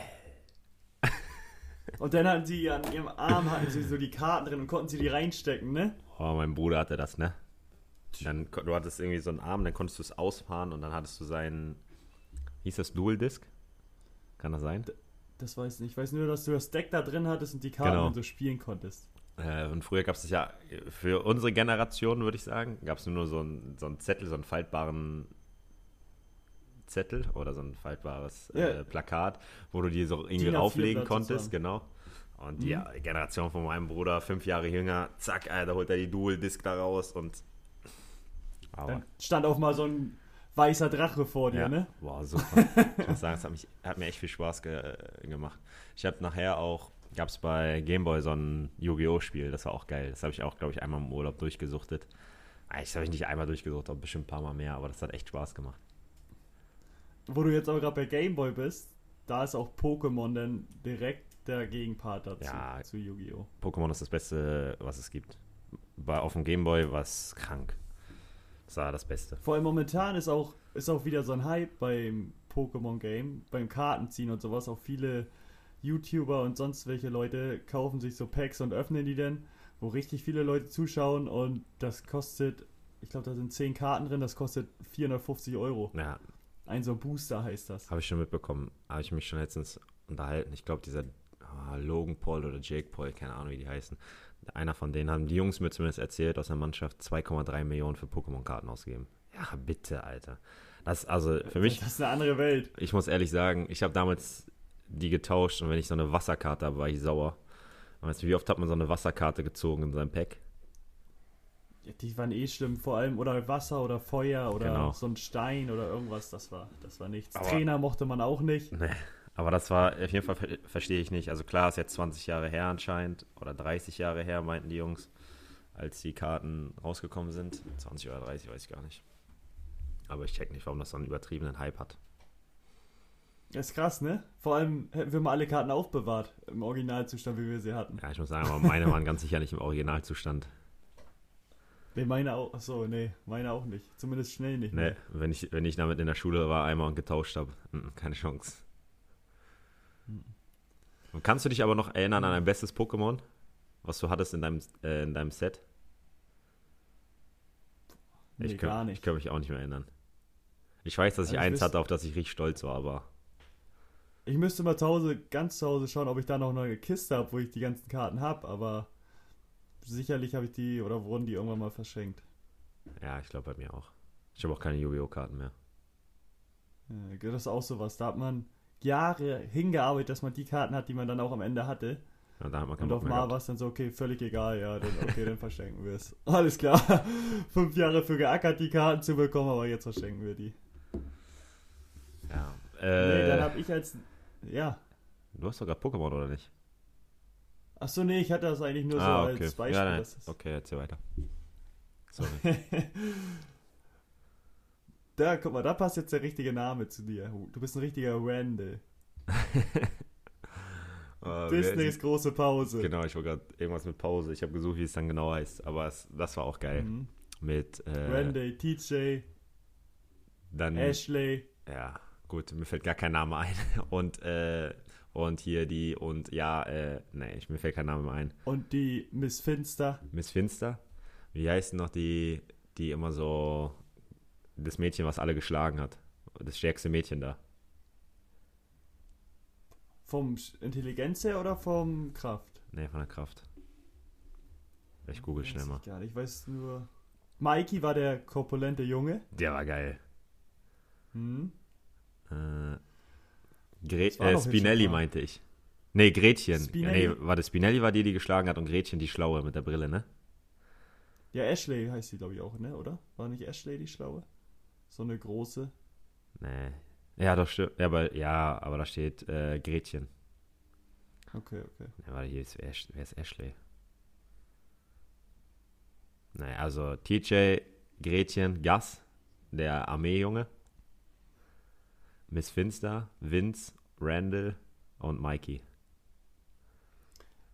Und dann hatten sie an ihrem Arm hatten sie so die Karten drin und konnten sie die reinstecken, ne? Oh, mein Bruder hatte das, ne? Dann, du hattest irgendwie so einen Arm, dann konntest du es ausfahren und dann hattest du seinen, hieß das Dual Disc? Kann das sein? Das weiß ich nicht. Ich weiß nur, dass du das Deck da drin hattest und die Karten Genau. dann so spielen konntest. Äh, und früher gab es ja, für unsere Generation würde ich sagen, gab es nur so einen, so einen Zettel, so einen faltbaren Zettel oder so ein faltbares Ja. äh, Plakat, wo du die so irgendwie DIN A4 rauflegen Blatt konntest, genau. Und die Mhm. Generation von meinem Bruder, fünf Jahre jünger, zack, Alter, holt er die Dual-Disc da raus und. Aber, Dann stand auch mal so ein weißer Drache vor dir, ja, ne? Boah, super. ich muss sagen, es hat, mich, hat mir echt viel Spaß ge äh, gemacht. Ich habe nachher auch, gab es bei Gameboy so ein Yu-Gi-Oh! Spiel, das war auch geil. Das habe ich auch, glaube ich, einmal im Urlaub durchgesuchtet. Eigentlich habe ich nicht einmal durchgesucht, aber bestimmt ein paar Mal mehr, aber das hat echt Spaß gemacht. Wo du jetzt aber gerade bei Gameboy bist, da ist auch Pokémon dann direkt der Gegenpart dazu, Ja. zu Yu-Gi-Oh! Pokémon ist das Beste, was es gibt. Bei, auf dem Gameboy war es krank. Das war das Beste. Vor allem momentan ist auch, ist auch wieder so ein Hype beim Pokémon-Game, beim Kartenziehen und sowas. Auch viele YouTuber und sonst welche Leute kaufen sich so Packs und öffnen die dann, wo richtig viele Leute zuschauen und das kostet, ich glaube, da sind 10 Karten drin, das kostet 450 Euro. Ja, Ein so Booster heißt das. habe ich schon mitbekommen. Habe ich mich schon letztens unterhalten. Ich glaube, dieser ah, Logan Paul oder Jake Paul, keine Ahnung, wie die heißen. Einer von denen haben die Jungs mir zumindest erzählt aus der Mannschaft 2,3 Millionen für Pokémon-Karten ausgegeben. Ja, bitte, Alter. Das also für mich, Das ist eine andere Welt. ich muss ehrlich sagen, ich habe damals die getauscht und wenn ich so eine Wasserkarte habe, war ich sauer. Weißt du, wie oft hat man so eine Wasserkarte gezogen in seinem Pack? Ja, die waren eh schlimm, vor allem oder Wasser oder Feuer oder Genau. so ein Stein oder irgendwas, das war, das war nichts. Aber- Trainer mochte man auch nicht. Nee, aber das war auf jeden Fall, ver verstehe ich nicht. Also klar, ist jetzt 20 Jahre her anscheinend oder 30 Jahre her, meinten die Jungs, als die Karten rausgekommen sind. 20 oder 30, weiß ich gar nicht. Aber ich check nicht, warum das so einen übertriebenen Hype hat. Das ist krass, ne? Vor allem hätten wir mal alle Karten aufbewahrt, im Originalzustand, wie wir sie hatten. Ja, ich muss sagen, aber meine waren ganz sicher nicht im Originalzustand. Nee, meine auch. Achso, nee, meine auch nicht. Zumindest schnell nicht. Nee, mehr. wenn ich, wenn ich damit in der Schule war einmal und getauscht habe, keine Chance. Und kannst du dich aber noch erinnern an dein bestes Pokémon, was du hattest in deinem, äh, in deinem Set? Nee, ich kann, gar Ich nicht. kann mich auch nicht mehr erinnern. Ich weiß, dass ich Also ich eins hatte, auf das ich richtig stolz war, aber Ich müsste mal zu Hause, ganz zu Hause schauen, ob ich da noch eine Kiste habe, wo ich die ganzen Karten habe, aber sicherlich habe ich die oder wurden die irgendwann mal verschenkt. ja, ich glaube bei mir auch. Ich habe auch keine Yu-Gi-Oh! Karten mehr. Ja, das ist auch sowas. Da hat man Jahre hingearbeitet, dass man die Karten hat, die man dann auch am Ende hatte. Ja, da hat man Und auf mal war es dann so, okay, völlig egal, ja, dann, okay, dann verschenken wir es. Alles klar. Fünf Jahre für geackert, die Karten zu bekommen, aber jetzt verschenken wir die. Ja. nee, dann Äh, habe ich als. Ja. du hast gerade Pokémon, oder nicht? Achso, nee, ich hatte das eigentlich nur so ah, als okay. Beispiel. Ja, Okay, erzähl weiter. Sorry. Da, guck mal, da passt jetzt der richtige Name zu dir. Du bist ein richtiger Randall. Äh, Disneys große Pause. Genau, ich wollte gerade irgendwas mit Pause. Ich habe gesucht, wie es dann genau heißt, aber es, das war auch geil. Mhm. Mit äh, Randall, TJ, dann Ashley. ja, gut, mir fällt gar kein Name ein. Und äh, und hier die und ja, äh, nee, ich, mir fällt kein Name mehr ein. Und die Miss Finster. Miss Finster. Wie heißt denn noch die, die immer so das Mädchen, was alle geschlagen hat? Das stärkste Mädchen da. Vom Intelligenz her oder vom Kraft? Nee, von der Kraft. Ich google schnell mal. Ich gar nicht. Ich weiß nur. Mikey war der korpulente Junge. Der war geil. Hm. Äh, Gre äh, Spinelli meinte ich. Nee, Gretchen. Spinelli? Nee, war das Spinelli war die, die geschlagen hat und Gretchen die Schlaue mit der Brille, ne? Ja, Ashley heißt sie, glaube ich, auch, ne? Oder? War nicht Ashley die Schlaue? So eine große. Nee. Ja, doch stimmt. Ja, aber, ja, aber da steht äh, Gretchen. Okay, okay. Ja, warte, hier ist, wer, ist- wer ist Ashley? Naja, also TJ, Gretchen, Gus, der Armeejunge. Miss Finster, Vince, Randall und Mikey.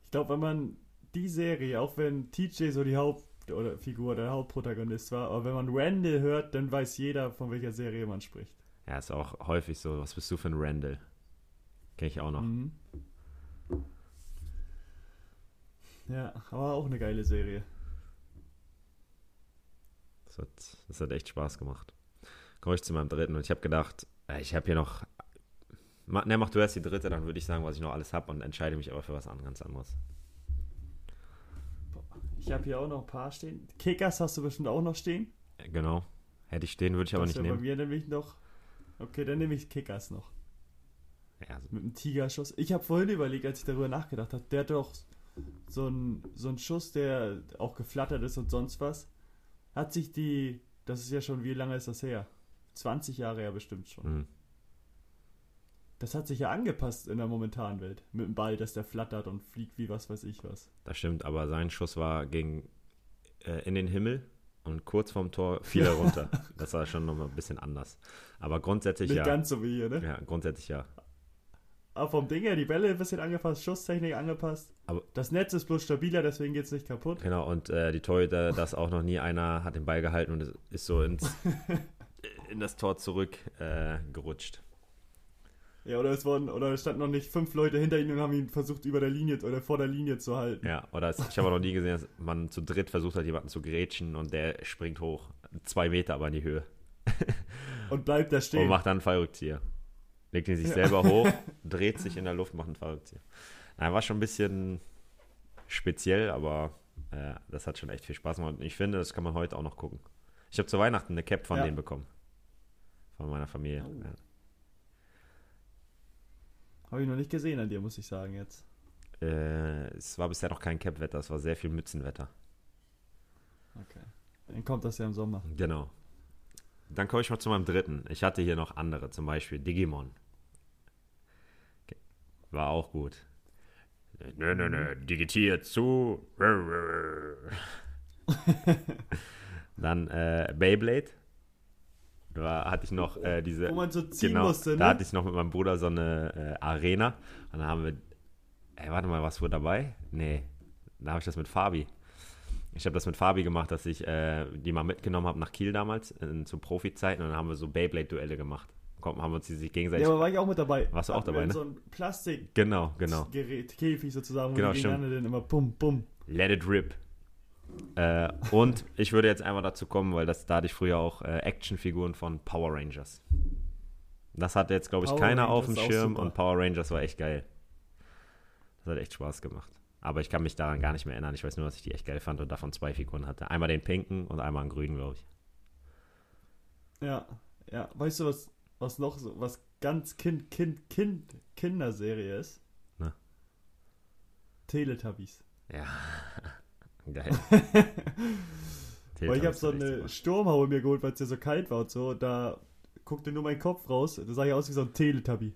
Ich glaube, wenn man die Serie, auch wenn TJ so die Haupt- oder Figur, der Hauptprotagonist war, aber wenn man Randall hört, dann weiß jeder, von welcher Serie man spricht. Ja, ist auch häufig so. Was bist du für ein Randall? Kenn ich auch noch. Mhm. Ja, aber auch eine geile Serie. Das hat, das hat echt Spaß gemacht. Komme ich zu meinem dritten und ich habe gedacht, äh, ich habe hier noch. Ne, mach du erst die dritte, dann würde ich sagen, was ich noch alles habe und entscheide mich aber für was an, ganz anderes. Ich habe hier auch noch ein paar stehen. Kickers hast du bestimmt auch noch stehen. Äh, Genau. Hätte ich den, würde ich aber Das nicht wär nehmen. Bei mir nämlich noch. Okay, dann nehme ich Kickers noch. Ja, also, Mit dem Tigerschuss. Ich habe vorhin überlegt, als ich darüber nachgedacht habe, der hat doch so einen so einen Schuss, der auch geflattert ist und sonst was. Hat sich die, das ist ja schon, wie lange ist das her? 20 Jahre ja bestimmt schon. mh. Das hat sich ja angepasst in der momentanen Welt. Mit dem Ball, dass der flattert und fliegt wie was weiß ich was. das stimmt, aber sein Schuss war gegen äh, in den Himmel und kurz vorm Tor fiel er runter. das war schon nochmal ein bisschen anders. Aber grundsätzlich Nicht ja. ganz so wie hier, ne? Ja, grundsätzlich ja. Aber vom Ding her, die Bälle ein bisschen angepasst, Schusstechnik angepasst. Aber- das Netz ist bloß stabiler, deswegen geht es nicht kaputt. Genau, und äh, die Torhüter, dass auch noch nie einer hat den Ball gehalten und es ist so ins, in das Tor zurück äh, gerutscht. Ja, oder es wurden, oder es standen noch nicht fünf Leute hinter ihm und haben ihn versucht, über der Linie oder vor der Linie zu halten. Ja, oder es, ich habe noch nie gesehen, dass man zu dritt versucht hat, jemanden zu grätschen und der springt hoch. Zwei Meter aber in die Höhe. Und bleibt da Und stehen. macht dann einen Fallrückzieher. Legt ihn sich Ja. selber hoch, dreht sich in der Luft, macht einen Fallrückzieher. Na, war schon ein bisschen speziell, aber äh, das hat schon echt viel Spaß gemacht. Und ich finde, das kann man heute auch noch gucken. Ich habe zu Weihnachten eine Cap von Ja. denen bekommen. Von meiner Familie. Oh. Ja. Habe ich noch nicht gesehen an dir, muss ich sagen jetzt. Äh, es war bisher noch kein Cap-Wetter, es war sehr viel Mützenwetter. Okay. Dann kommt das ja im Sommer. Genau. Dann komme ich mal zu meinem dritten. Ich hatte hier noch andere, zum Beispiel Digimon. War auch gut. Nö, nö, nö, digitiert zu. Dann äh, Beyblade. Da hatte ich noch äh, diese. Wo man so ziehen genau, musste, ne? Da hatte ich noch mit meinem Bruder so eine äh, Arena. Und dann haben wir. Ey, warte mal, was wurde dabei? Nee. Da habe ich das mit Fabi. Ich habe das mit Fabi gemacht, dass ich äh, die mal mitgenommen habe nach Kiel damals, in, zu Profi-Zeiten. Und dann haben wir so Beyblade-Duelle gemacht. Komm, haben wir uns die sich gegenseitig. Ja, aber war ich auch mit dabei. Warst du auch dabei, ne? So ein Plastik genau, genau. Gerät, Käfig sozusagen, wo Genau, die gegeneinander dann immer bum, bum. Let it rip. Äh, und ich würde jetzt einmal dazu kommen, weil das da hatte ich früher auch äh, Actionfiguren von Power Rangers. Das hatte jetzt, glaube ich, Power keiner auf Rangers dem ist auch Schirm und Power Rangers war echt geil. Das hat echt Spaß gemacht. Aber ich kann mich daran gar nicht mehr erinnern. Ich weiß nur, dass ich die echt geil fand und davon zwei Figuren hatte. Einmal den pinken und einmal einen grünen, glaube ich. Ja, ja. Weißt du, was, was noch so, was ganz Kind, Kind, Kind, Kinderserie ist? Na? Teletubbies. Ja. geil. Weil ich habe so eine. Sturmhaube mir geholt, weil es ja so kalt war und so. Und da guckte nur mein Kopf raus. Da sah ich aus wie so ein Teletubby.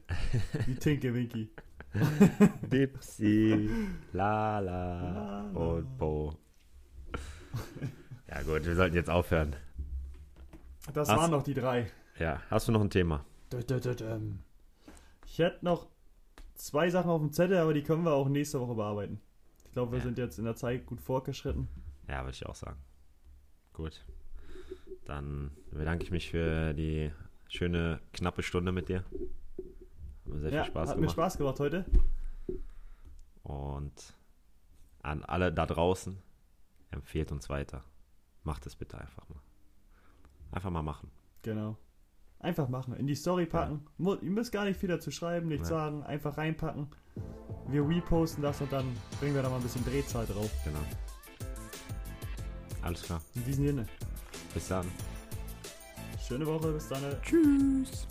wie Tinke Winky. Dipsy, la la La, la. und Bo. Ja gut, wir sollten jetzt aufhören. Das Hast- waren noch die drei. Ja, hast du noch ein Thema? Ich hätte noch zwei Sachen auf dem Zettel, aber die können wir auch nächste Woche bearbeiten. Ich glaube, wir Ja. sind jetzt in der Zeit gut fortgeschritten. Ja, würde ich auch sagen. Gut. Dann bedanke ich mich für die schöne, knappe Stunde mit dir. Hat mir sehr ja, viel Spaß hat mir gemacht. Spaß gemacht heute. Und an alle da draußen, empfehlt uns weiter. Macht es bitte einfach mal. Einfach mal machen. Genau. Einfach machen. In die Story packen. Mu- Ihr müsst gar nicht viel dazu schreiben, nichts Ja. sagen. Einfach reinpacken. Wir reposten das und dann bringen wir da mal ein bisschen Drehzahl drauf. Genau. Alles klar. In diesem Sinne. Bis dann. Schöne Woche. Bis dann. Tschüss.